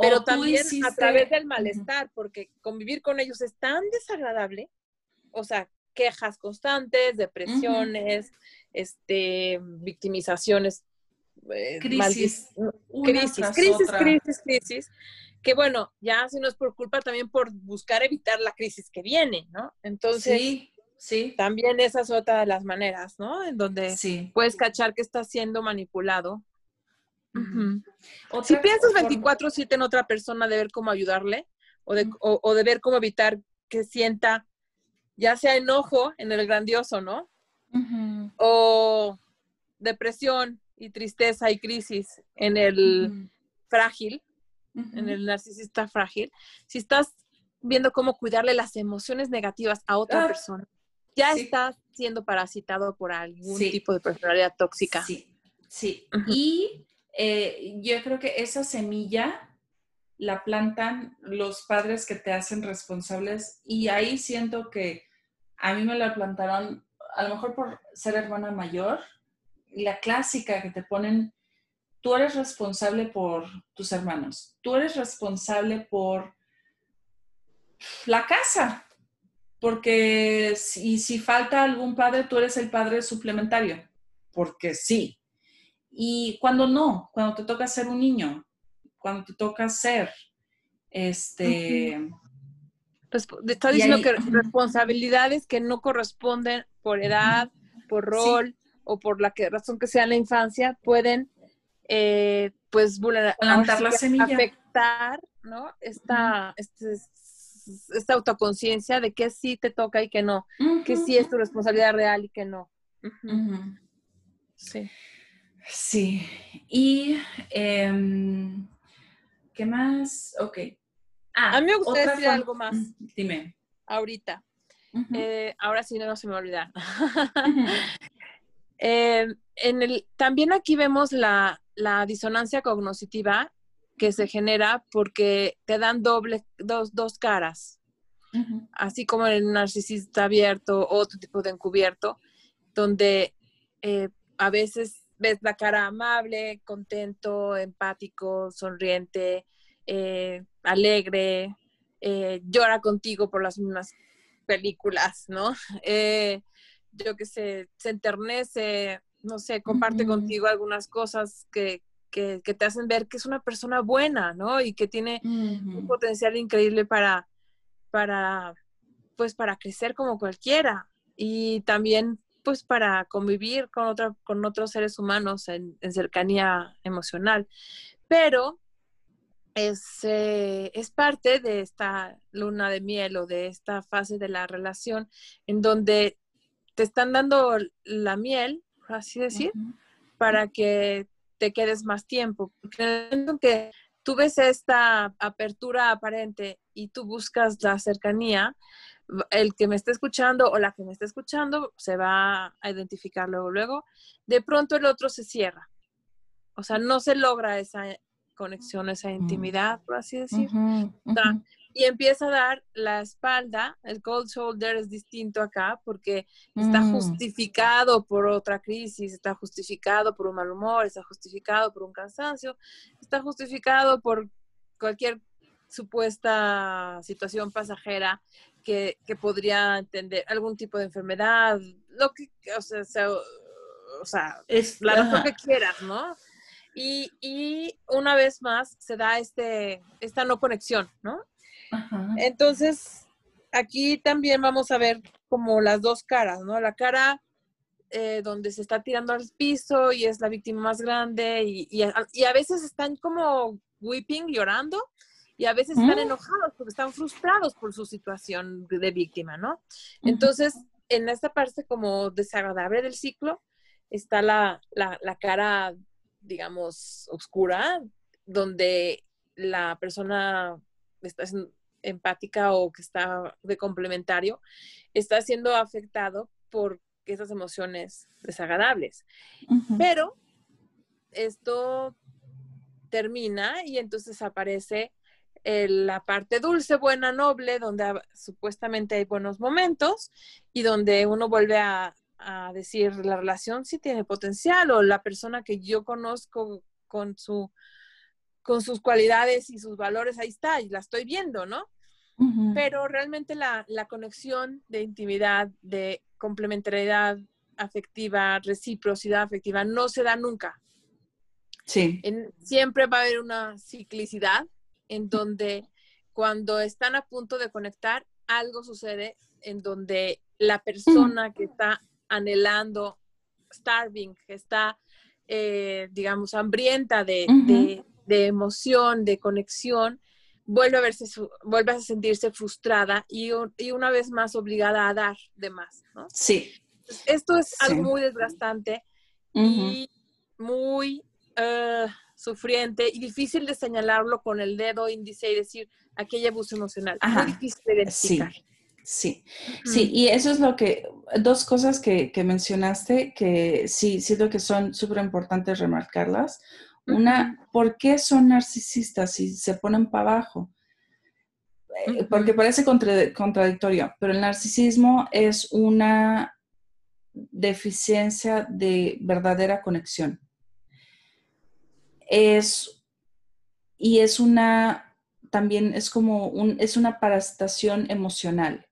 Pero también a través del malestar, porque convivir con ellos es tan desagradable, o sea, quejas constantes, depresiones, este, victimizaciones eh, crisis. crisis, crisis, crisis, crisis, que bueno, ya si no es por culpa, también por buscar evitar la crisis que viene, ¿no? Entonces, sí, sí. también esa es otra de las maneras, ¿no? En donde puedes cachar que está siendo manipulado. Si piensas 24/7 en otra persona de ver cómo ayudarle o de, o de ver cómo evitar que sienta ya sea enojo en el grandioso, ¿no? O depresión y tristeza y crisis en el frágil, en el narcisista frágil, si estás viendo cómo cuidarle las emociones negativas a otra ah, persona, ya estás siendo parasitado por algún tipo de personalidad tóxica. Sí, sí. Y eh, yo creo que esa semilla la plantan los padres que te hacen responsables y ahí siento que a mí me la plantaron, a lo mejor por ser hermana mayor, la clásica que te ponen, tú eres responsable por tus hermanos, tú eres responsable por la casa, porque si, si falta algún padre, tú eres el padre suplementario, porque sí. Y cuando no, cuando te toca ser un niño, cuando te toca ser. Este. Está diciendo que responsabilidades que no corresponden por edad, por rol o por la que, razón que sea en la infancia pueden, eh, pues, vulnerar, afectar, ¿no? Esta, este, esta autoconciencia de que sí te toca y que no, que sí es tu responsabilidad real y que no. Sí. Sí. Y, em, ¿qué más? Ok. Ah, a mí me gustaría decir algo más. Dime. Ahorita. Eh, ahora sí no, se me va a olvidar. En el, también aquí vemos la, la disonancia cognitiva que se genera porque te dan doble, dos, dos caras. Así como el narcisista abierto, otro tipo de encubierto, donde eh, a veces ves la cara amable, contento, empático, sonriente, eh, alegre, eh, llora contigo por las mismas películas, ¿no? yo qué sé, se enternece, no sé, comparte contigo algunas cosas que, que, te hacen ver que es una persona buena, ¿no? Y que tiene un potencial increíble para, para, pues, para crecer como cualquiera. Y también, pues, para convivir con, otra, con otros seres humanos en, cercanía emocional. Pero es, eh, es parte de esta luna de miel o de esta fase de la relación en donde te están dando la miel, por así decir, para que te quedes más tiempo. Porque en el momento en que tú ves esta apertura aparente y tú buscas la cercanía, el que me esté escuchando o la que me esté escuchando se va a identificar luego, luego. De pronto el otro se cierra. O sea, no se logra esa conexión, esa intimidad, por así decir y empieza a dar la espalda. El cold shoulder es distinto acá porque está mm. justificado por otra crisis, está justificado por un mal humor, está justificado por un cansancio, está justificado por cualquier supuesta situación pasajera que, podría entender algún tipo de enfermedad, lo que, o sea, o sea, es la razón que quieras, ¿no? Y, y, una vez más se da este, esta no conexión, ¿no? Entonces, aquí también vamos a ver como las dos caras, ¿no? La cara eh, donde se está tirando al piso y es la víctima más grande y, a, veces están como weeping, llorando, y a veces están mm. enojados porque están frustrados por su situación de víctima, ¿no? Entonces, en esta parte como desagradable del ciclo está la, la cara, digamos, oscura, donde la persona está empática o que está de complementario, está siendo afectado por esas emociones desagradables. Pero esto termina y entonces aparece la parte dulce, buena, noble, donde supuestamente hay buenos momentos y donde uno vuelve a, a, decir la relación sí tiene potencial o la persona que yo conozco con su con sus cualidades y sus valores, ahí está, y la estoy viendo, ¿no? Pero realmente la, conexión de intimidad, de complementariedad afectiva, reciprocidad afectiva, no se da nunca. Sí. siempre va a haber una ciclicidad en donde cuando están a punto de conectar, algo sucede en donde la persona que está anhelando, starving, que está, eh, digamos, hambrienta de, de emoción, de conexión, vuelve a, verse, vuelve a sentirse frustrada y, y, una vez más obligada a dar de más, ¿no? Sí. Esto es algo muy desgastante y muy uh, sufriente y difícil de señalarlo con el dedo índice y decir aquí hay abuso emocional. Muy difícil de identificar. Sí. Sí, sí, y eso es lo que, dos cosas que, que mencionaste que sí, siento que son súper importantes remarcarlas. Una, ¿por qué son narcisistas si se ponen para abajo? Eh, porque parece contradictorio, pero el narcisismo es una deficiencia de verdadera conexión. Es, y es una, también es como un, es una parasitación emocional.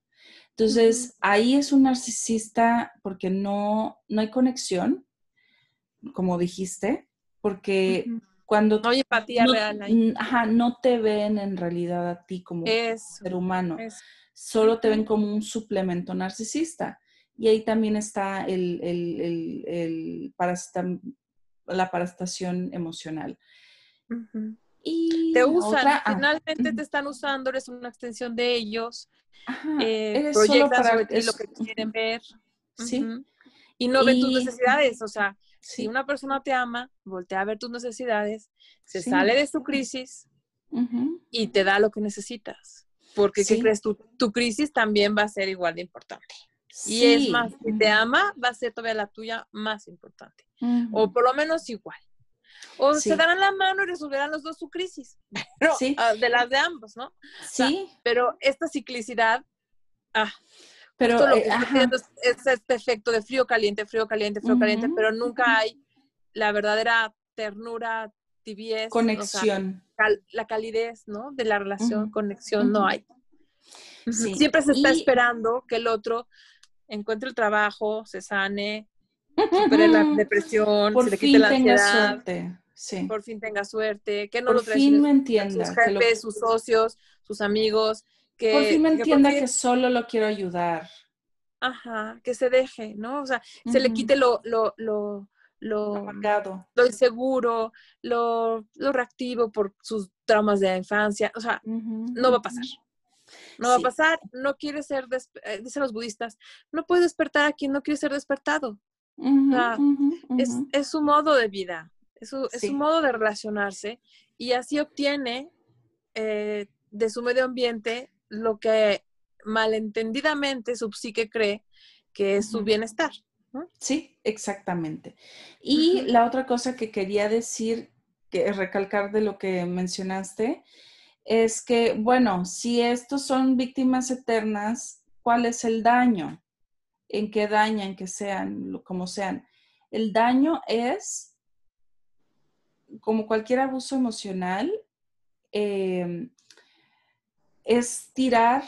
Entonces, ahí es un narcisista porque no, no hay conexión, como dijiste, porque Cuando no hay empatía no, real ahí. Ajá, no te ven en realidad a ti como ser humano, solo te ven como un suplemento narcisista. Y ahí también está el, el, el, la parasitación emocional. Y te usan, ah, finalmente te están usando, eres una extensión de ellos, eh, proyectan sobre ti lo que quieren ver. Sí. Y no ven tus necesidades, o sea, si una persona te ama, voltea a ver tus necesidades, se sale de su crisis y te da lo que necesitas. Porque, ¿qué crees? Tu, tu crisis también va a ser igual de importante. Y es más, si te ama, va a ser todavía la tuya más importante. O por lo menos igual. O se darán la mano y resolverán los dos su crisis. Ah, de las de ambos, ¿no? Sí. pero esta ciclicidad, ah, pero lo eh, es, este efecto de frío caliente, frío caliente, frío caliente, pero nunca hay la verdadera ternura, tibieza, conexión. la calidez, ¿no? De la relación, conexión, no hay. Siempre se está esperando que el otro encuentre el trabajo, se sane, supere la depresión, se le quite la ansiedad. Por fin tenga suerte, que no Por lo entienda. Sus jefes, sus socios, sus amigos. Que, por fin me entienda que, solo lo quiero ayudar. Ajá, que se deje, ¿no? O sea, se le quite lo, lo, lo, lo, lo inseguro, lo, lo, reactivo por sus traumas de la infancia. O sea, no va a pasar. No va a pasar, no quiere ser, eh, dicen los budistas, no puede despertar a quien no quiere ser despertado. es, es, su modo de vida, es su, es su, modo de relacionarse y así obtiene eh, de su medio ambiente lo que malentendidamente su psique cree que es su bienestar. Sí, exactamente. Y la otra cosa que quería decir, que recalcar de lo que mencionaste, es que, bueno, si estos son víctimas eternas, ¿cuál es el daño? ¿En qué dañan, que sean, como sean? El daño es, como cualquier abuso emocional, em, es tirar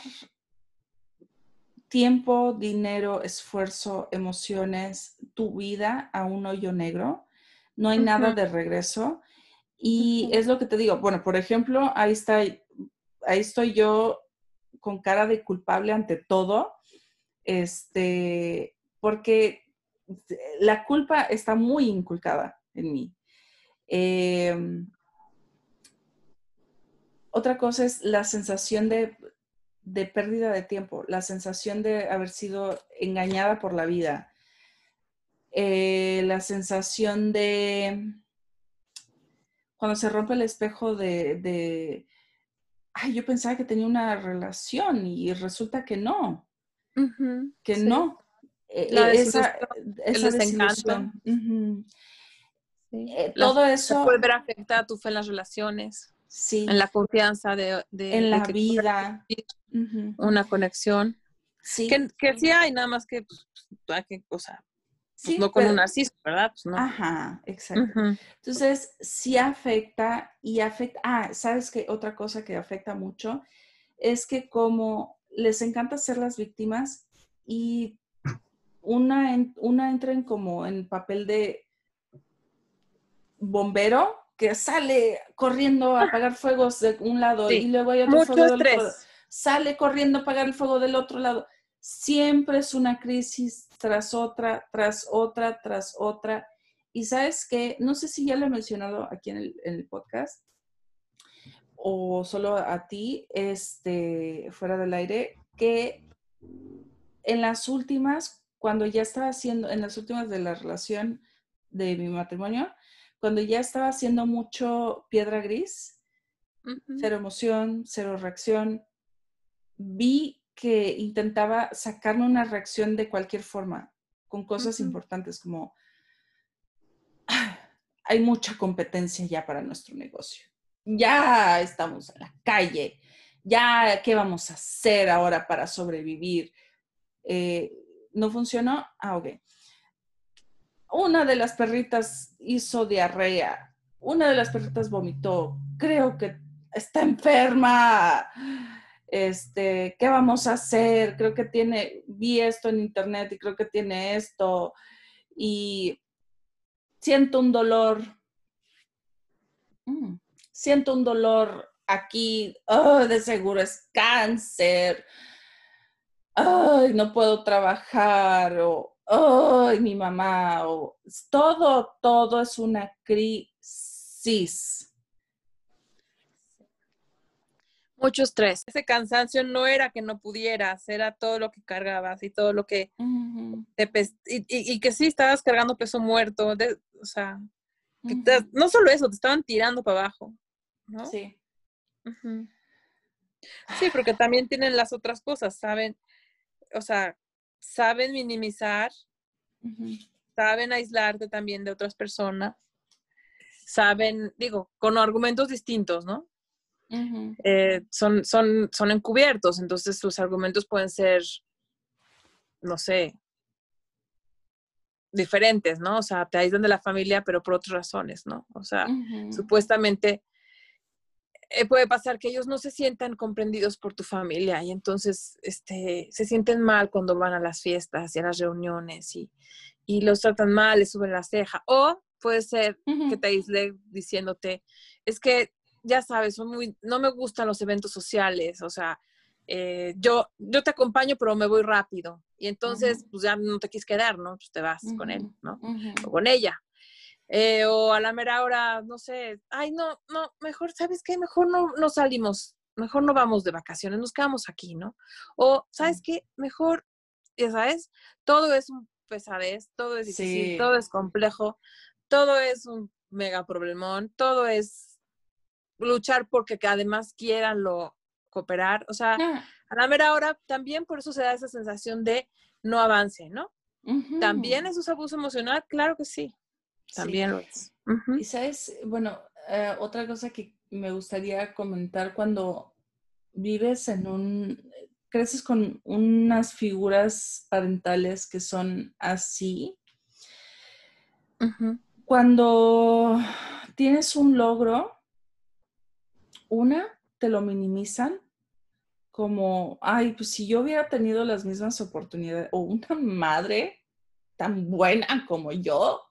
tiempo, dinero, esfuerzo, emociones, tu vida a un hoyo negro. No hay nada de regreso. Y es lo que te digo, bueno, por ejemplo, ahí está, ahí estoy yo con cara de culpable ante todo, este, porque la culpa está muy inculcada en mí. Em, otra cosa es la sensación de, pérdida de tiempo, la sensación de haber sido engañada por la vida, eh, la sensación de cuando se rompe el espejo de, ay, yo pensaba que tenía una relación y resulta que no, que no. E, la e, esa, esa desencanto. Eh, todo eso. puede ver afectar tu fe en las relaciones. Sí. En la confianza de. en la vida. Una conexión. Sí. Que, que, sí hay, nada más que, pues, hay que, o sea, pues, no con un narciso, ¿verdad? Pues no. Ajá, exacto. Entonces, sí afecta y afecta. Ah, ¿sabes qué? Otra cosa que afecta mucho es que como les encanta ser las víctimas y una, una entra en como en papel de bombero que sale corriendo a apagar fuegos de un lado y luego hay otro fuego del otro. Sale corriendo a apagar el fuego del otro lado. Siempre es una crisis tras otra, tras otra, tras otra. Y sabes que, no sé si ya lo he mencionado aquí en el, podcast o solo a ti, este, fuera del aire, que en las últimas, cuando ya estaba haciendo, en las últimas de la relación de mi matrimonio, cuando ya estaba haciendo mucho piedra gris, cero emoción, cero reacción, vi que intentaba sacarme una reacción de cualquier forma, con cosas importantes como, hay mucha competencia ya para nuestro negocio. Ya estamos en la calle. Ya, ¿qué vamos a hacer ahora para sobrevivir? Eh, ¿No funcionó? Ah, ok. Una de las perritas hizo diarrea. Una de las perritas vomitó. Creo que está enferma este, ¿qué vamos a hacer? Creo que tiene, vi esto en internet y creo que tiene esto y siento un dolor Mm. Siento un dolor aquí, oh, de seguro es cáncer. Ay, no puedo trabajar o ay, mi mamá o todo, todo es una crisis. mucho estrés. Ese cansancio no era que no pudieras, era todo lo que cargabas y todo lo que y, que sí estabas cargando peso muerto, o sea, no solo eso, te estaban tirando para abajo, ¿no? Sí. Sí, porque también tienen las otras cosas, saben, o sea, saben minimizar, saben aislarte también de otras personas, saben, digo, con argumentos distintos, ¿no? Eh, son, son, son encubiertos, entonces sus argumentos pueden ser, no sé, diferentes, ¿no? O sea, te aíslan de la familia, pero por otras razones, ¿no? O sea, supuestamente eh, puede pasar que ellos no se sientan comprendidos por tu familia y entonces este, se sienten mal cuando van a las fiestas y a las reuniones y, y los tratan mal, les suben la ceja. O puede ser que te aísle diciéndote, es que ya sabes, son muy, no me gustan los eventos sociales, o sea, eh, yo, yo te acompaño, pero me voy rápido. Y entonces, pues ya no te quieres quedar, ¿no? Pues te vas con él, ¿no? O con ella. Eh, o a la mera hora, no sé, ay, no, no, mejor, ¿sabes qué? Mejor no, no salimos, mejor no vamos de vacaciones, nos quedamos aquí, ¿no? O, ¿sabes qué? Mejor, ya sabes, todo es un pesadez, todo es difícil, todo es complejo, todo es un mega problemón, todo es luchar porque que además quieran lo cooperar. O sea, ah. a la mera hora también por eso se da esa sensación de no avance, ¿no? ¿También eso es abuso emocional? Claro que sí. También. lo es. Y sabes, bueno, eh, otra cosa que me gustaría comentar cuando vives en un, creces con unas figuras parentales que son así, cuando tienes un logro, una, te lo minimizan como, ay, pues si yo hubiera tenido las mismas oportunidades o una madre tan buena como yo,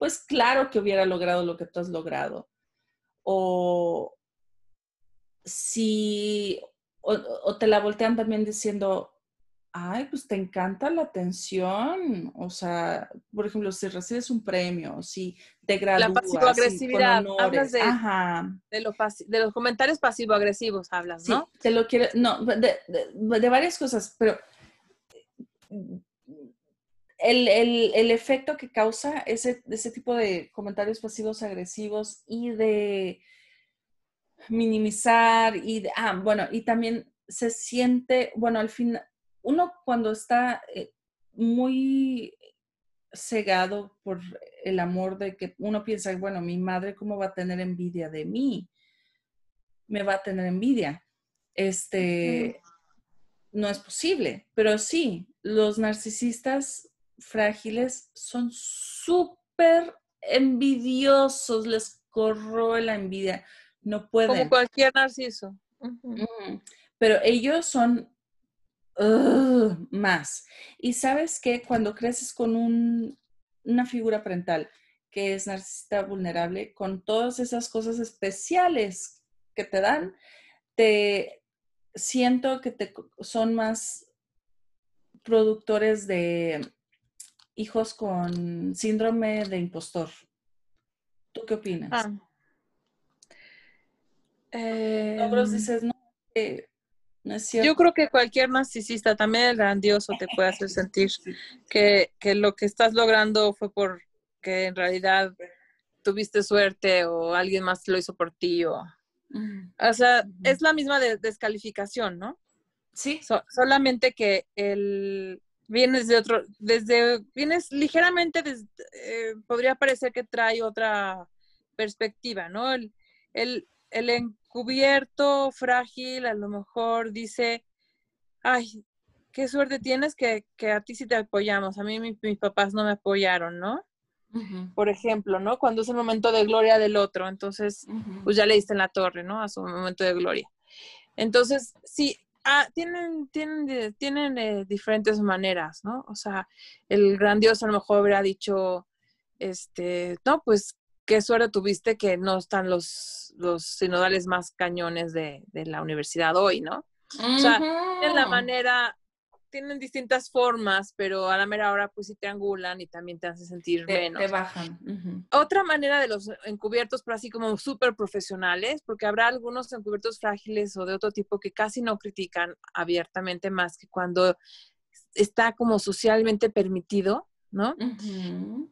pues claro que hubiera logrado lo que tú has logrado. O si, o, te la voltean también diciendo, ay, pues te encanta la atención. O sea, por ejemplo, si recibes un premio, si te gradúas. La pasivo-agresividad. Hablas de, de, los comentarios pasivo-agresivos, hablas, ¿no? Sí, te lo quiero, no, de, varias cosas, pero el, el, efecto que causa ese, ese tipo de comentarios pasivos agresivos y de minimizar y de, ah, bueno, y también se siente, bueno, al final, uno cuando está eh, muy cegado por el amor de que uno piensa, bueno, mi madre, ¿cómo va a tener envidia de mí? Me va a tener envidia. Este, no es posible, pero sí, los narcisistas frágiles son súper envidiosos, les corroe la envidia, no pueden. Como cualquier narciso. Pero ellos son más. Y sabes que cuando creces con una figura parental que es narcisista vulnerable, con todas esas cosas especiales que te dan, te siento que te, son más productores de hijos con síndrome de impostor. ¿Tú qué opinas? Ah. Logros em, dices, no, yo creo que cualquier narcisista, también el grandioso, te puede hacer sentir que, lo que estás logrando fue porque en realidad tuviste suerte o alguien más lo hizo por ti. O, o sea, es la misma descalificación, ¿no? Sí. solamente que el, vienes de otro, desde, vienes ligeramente, eh, podría parecer que trae otra perspectiva, ¿no? El, el, el encubierto, frágil, a lo mejor dice, ay, qué suerte tienes que, a ti sí te apoyamos, a mí mis, papás no me apoyaron, ¿no? Por ejemplo, ¿no? Cuando es el momento de gloria del otro, entonces, pues ya le diste en la torre, ¿no? A su momento de gloria. Entonces, sí, ah, tienen, tienen, tienen diferentes maneras, ¿no? O sea, el grandioso a lo mejor habría dicho, este, no, pues qué suerte tuviste que no están los, los sinodales más cañones de, la universidad hoy, ¿no? O sea, en la manera tienen distintas formas, pero a la mera hora pues sí te angulan y también te hacen sentir menos. Te bajan. Otra manera de los encubiertos, pero así como súper profesionales, porque habrá algunos encubiertos frágiles o de otro tipo que casi no critican abiertamente más que cuando está como socialmente permitido, ¿no?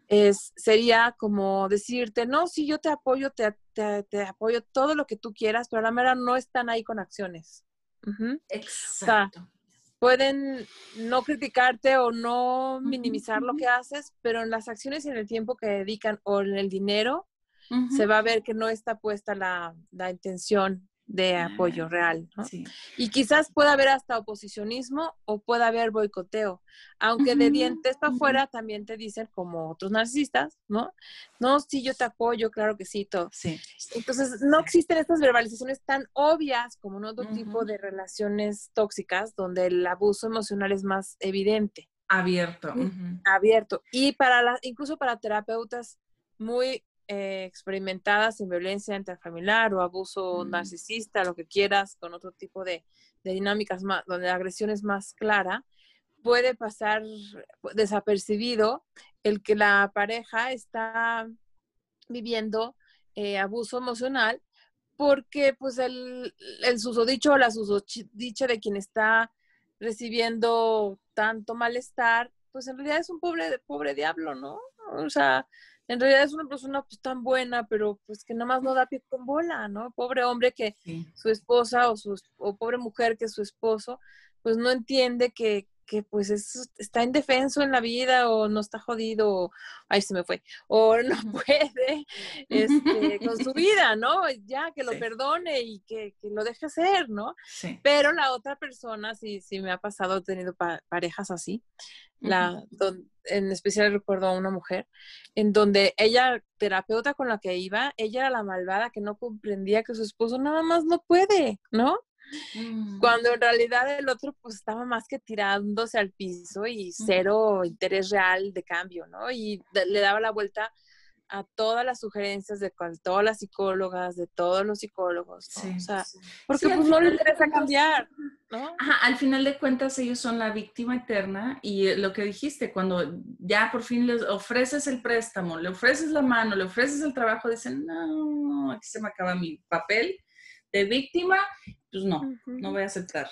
es, sería como decirte, no, sí, yo te apoyo, te, te, apoyo todo lo que tú quieras, pero a la mera no están ahí con acciones. Exacto pueden no criticarte o no minimizar lo que haces, pero en las acciones y en el tiempo que dedican o en el dinero, se va a ver que no está puesta la, la intención de apoyo real. ¿no? Y quizás pueda haber hasta oposicionismo o pueda haber boicoteo, aunque de dientes para afuera también te dicen como otros narcisistas, ¿no? No, sí, yo te apoyo, claro que sí, todo. Sí. Entonces, no existen estas verbalizaciones tan obvias como en otro tipo de relaciones tóxicas donde el abuso emocional es más evidente. Abierto. Abierto. Y para las, incluso para terapeutas muy eh, experimentadas en violencia intrafamiliar o abuso mm. narcisista, lo que quieras, con otro tipo de, dinámicas más, donde la agresión es más clara, puede pasar desapercibido el que la pareja está viviendo eh, abuso emocional porque pues el, el susodicho o la susodicha de quien está recibiendo tanto malestar, pues en realidad es un pobre, pobre diablo, ¿no? O sea, en realidad es una persona pues tan buena, pero pues que nada más no da pie con bola, ¿no? Pobre hombre que su esposa o, su, o pobre mujer que su esposo, pues no entiende que, que pues está indefenso en la vida o no está jodido, o, ay, se me fue, o no puede con su vida, ¿no? Ya, que lo perdone y que, lo deje ser, ¿no? Sí. Pero la otra persona, sí, sí me ha pasado, he tenido parejas así, la, en especial recuerdo a una mujer, en donde ella, terapeuta con la que iba, ella era la malvada que no comprendía que su esposo nada más no puede, ¿no? Mm. Cuando en realidad el otro pues estaba más que tirándose al piso y cero interés real de cambio, ¿no? Y le daba la vuelta a todas las sugerencias de todas las psicólogas, de todos los psicólogos, o sea, porque pues no le interesa cambiar, ¿no? Ajá, al final de cuentas ellos son la víctima eterna y lo que dijiste, cuando ya por fin les ofreces el préstamo, le ofreces la mano, le ofreces el trabajo, dicen, no, aquí se me acaba mi papel de víctima, pues no, no voy a aceptar.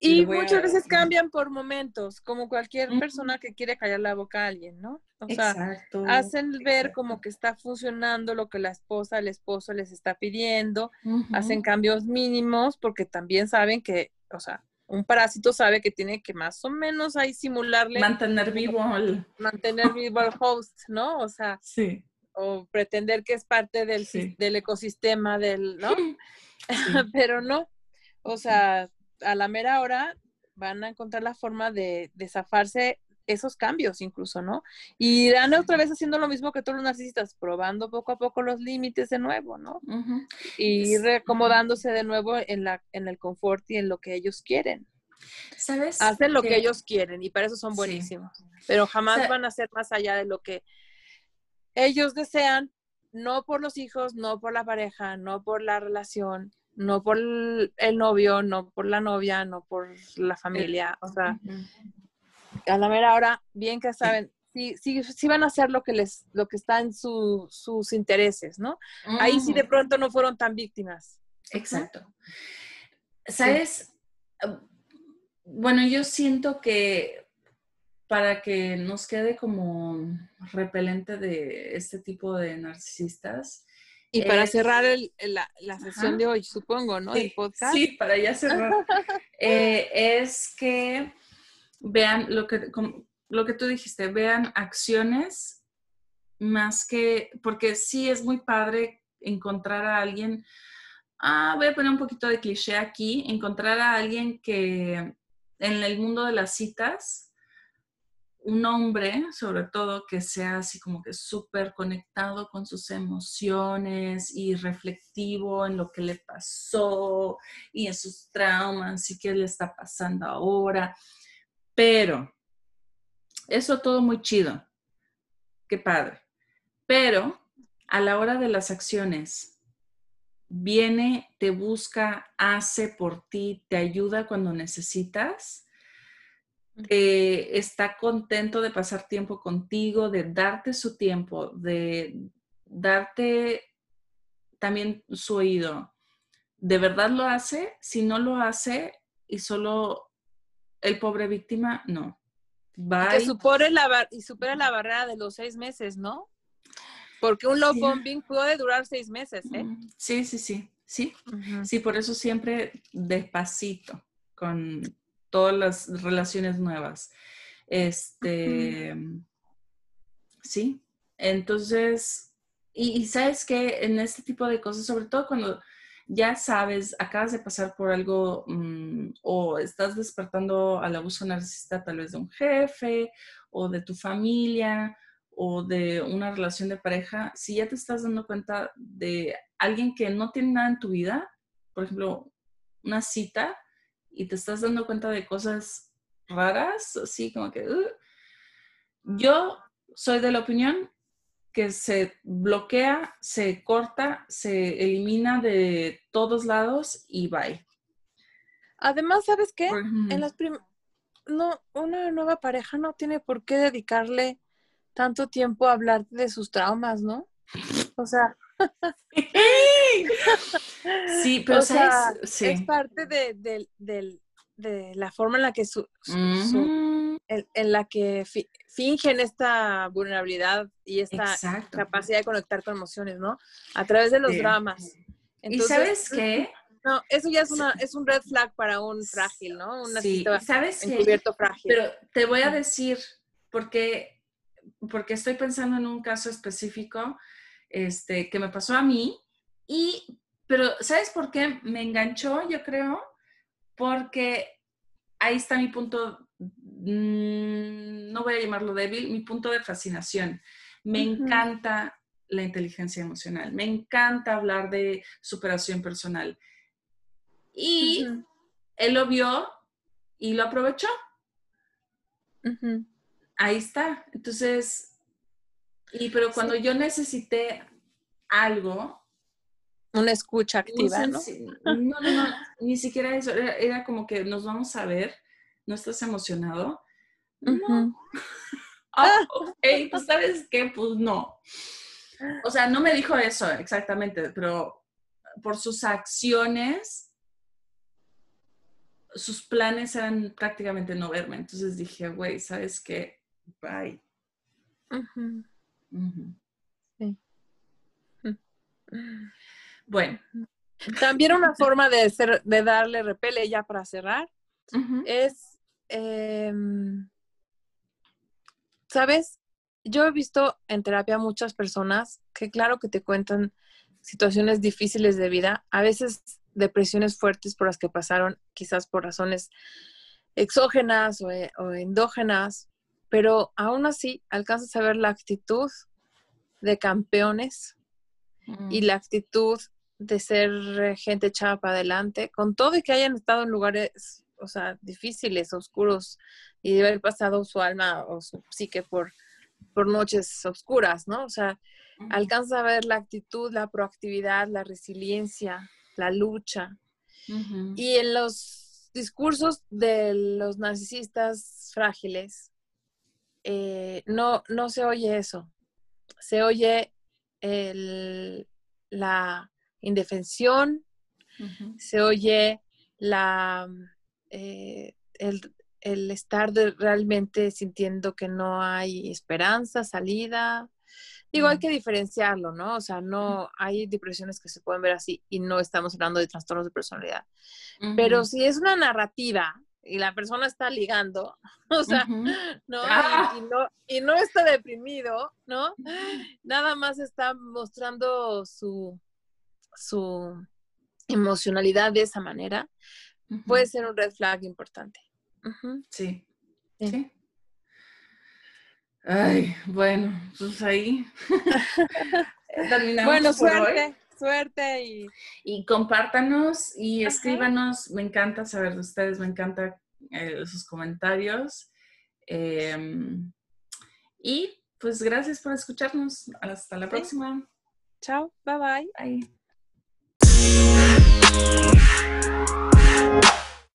Y muchas veces cambian por momentos, como cualquier persona que quiere callar la boca a alguien, ¿no? O sea, hacen ver como que está funcionando lo que la esposa, el esposo les está pidiendo, hacen cambios mínimos porque también saben que, o sea, un parásito sabe que tiene que más o menos ahí simularle. Mantener vivo al... Mantener vivo al host, ¿no? O sea, sí. o pretender que es parte del, del ecosistema del, ¿no? Pero no, o sea, a la mera hora van a encontrar la forma de, de zafarse esos cambios incluso, ¿no? Y irán otra vez haciendo lo mismo que todos los narcisistas, probando poco a poco los límites de nuevo, ¿no? Y reacomodándose de nuevo en, la, en el confort y en lo que ellos quieren. ¿Sabes? Hacen lo que, ellos quieren y para eso son buenísimos, pero jamás van a ser más allá de lo que ellos desean, no por los hijos, no por la pareja, no por la relación, no por el novio, no por la novia, no por la familia, o sea, a la mera hora, bien que saben, sí, sí, sí van a hacer lo que les, lo que está en sus intereses, ¿no? Ahí sí de pronto no fueron tan víctimas. Exacto. ¿Sabes? Bueno, yo siento que para que nos quede como repelente de este tipo de narcisistas, y para cerrar la, sesión de hoy, supongo, ¿no? Sí, podcast. Sí, para ya cerrar. Eh, es que vean lo que, lo que tú dijiste, vean acciones más que, porque sí es muy padre encontrar a alguien, ah, voy a poner un poquito de cliché aquí, encontrar a alguien que en el mundo de las citas un hombre, sobre todo, que sea así como que súper conectado con sus emociones y reflectivo en lo que le pasó y en sus traumas y qué le está pasando ahora. Pero, eso todo muy chido. Qué padre. Pero a la hora de las acciones, viene, te busca, hace por ti, te ayuda cuando necesitas, está contento de pasar tiempo contigo, de darte su tiempo, de darte también su oído. ¿De verdad lo hace? Si no lo hace y solo el pobre víctima, no. Que supere la, y supera la barrera de los seis meses, ¿no? Porque un love bombing puede durar seis meses, ¿eh? Sí, sí, sí, sí. Sí, por eso siempre despacito con todas las relaciones nuevas. Este, sí. Entonces, y, sabes que en este tipo de cosas, sobre todo cuando ya sabes, acabas de pasar por algo mm, o estás despertando al abuso narcisista tal vez de un jefe o de tu familia o de una relación de pareja, si ya te estás dando cuenta de alguien que no tiene nada en tu vida, por ejemplo, una cita, y te estás dando cuenta de cosas raras, así como que... Uh, yo soy de la opinión que se bloquea, se corta, se elimina de todos lados y bye. Además, ¿sabes qué? En las no, una nueva pareja no tiene por qué dedicarle tanto tiempo a hablar de sus traumas, ¿no? O sea. Sí, pero es parte de, la forma en la que su, en, la que fingen esta vulnerabilidad y esta capacidad de conectar con emociones, ¿no? A través de los dramas. ¿Y sabes qué? No, eso ya es una es un red flag para un frágil, ¿no? Un sí, ¿sabes encubierto frágil. Pero te voy a decir, porque porque estoy pensando en un caso específico este, que me pasó a mí, y, pero ¿sabes por qué me enganchó? Yo creo, porque ahí está mi punto, mm, no voy a llamarlo débil, mi punto de fascinación. Me encanta la inteligencia emocional, me encanta hablar de superación personal. Y él lo vio y lo aprovechó ahí está. Entonces, y pero cuando yo necesité algo. Una escucha activa, ¿no? No, no, no, ni siquiera eso. Era, como que nos vamos a ver, ¿no estás emocionado? No. Ah, pues sabes qué, pues no. O sea, no me dijo eso exactamente, pero por sus acciones sus planes eran prácticamente no verme. Entonces dije, güey, ¿sabes qué? Bye. Bueno. También una forma de, ser, de darle repele ya para cerrar es, em, ¿sabes? Yo he visto en terapia muchas personas que claro que te cuentan situaciones difíciles de vida, a veces depresiones fuertes por las que pasaron, quizás por razones exógenas o, eh, o endógenas, pero aún así alcanzas a ver la actitud de campeones y mm. la actitud de ser gente echada para adelante, con todo y que hayan estado en lugares, o sea, difíciles, oscuros, y de haber pasado su alma o su psique por, por noches oscuras, ¿no? O sea, alcanza a ver la actitud, la proactividad, la resiliencia, la lucha. Y en los discursos de los narcisistas frágiles, eh, no, no se oye eso. Se oye la indefensión, se oye la, eh, el, estar realmente sintiendo que no hay esperanza, salida. Digo, hay que diferenciarlo, ¿no? O sea, no hay depresiones que se pueden ver así y no estamos hablando de trastornos de personalidad. Pero si es una narrativa y la persona está ligando, o sea, ¿no? ¡Ah! Y, ¿no? y no está deprimido, ¿no? Nada más está mostrando su, su emocionalidad de esa manera, puede ser un red flag importante. sí. sí. Ay, bueno, pues ahí terminamos. Bueno, suerte suerte y... Y compártanos y escríbanos. Me encanta saber de ustedes, me encanta eh, sus comentarios. Em, y pues gracias por escucharnos. Hasta la próxima. Chao, bye bye. Bye.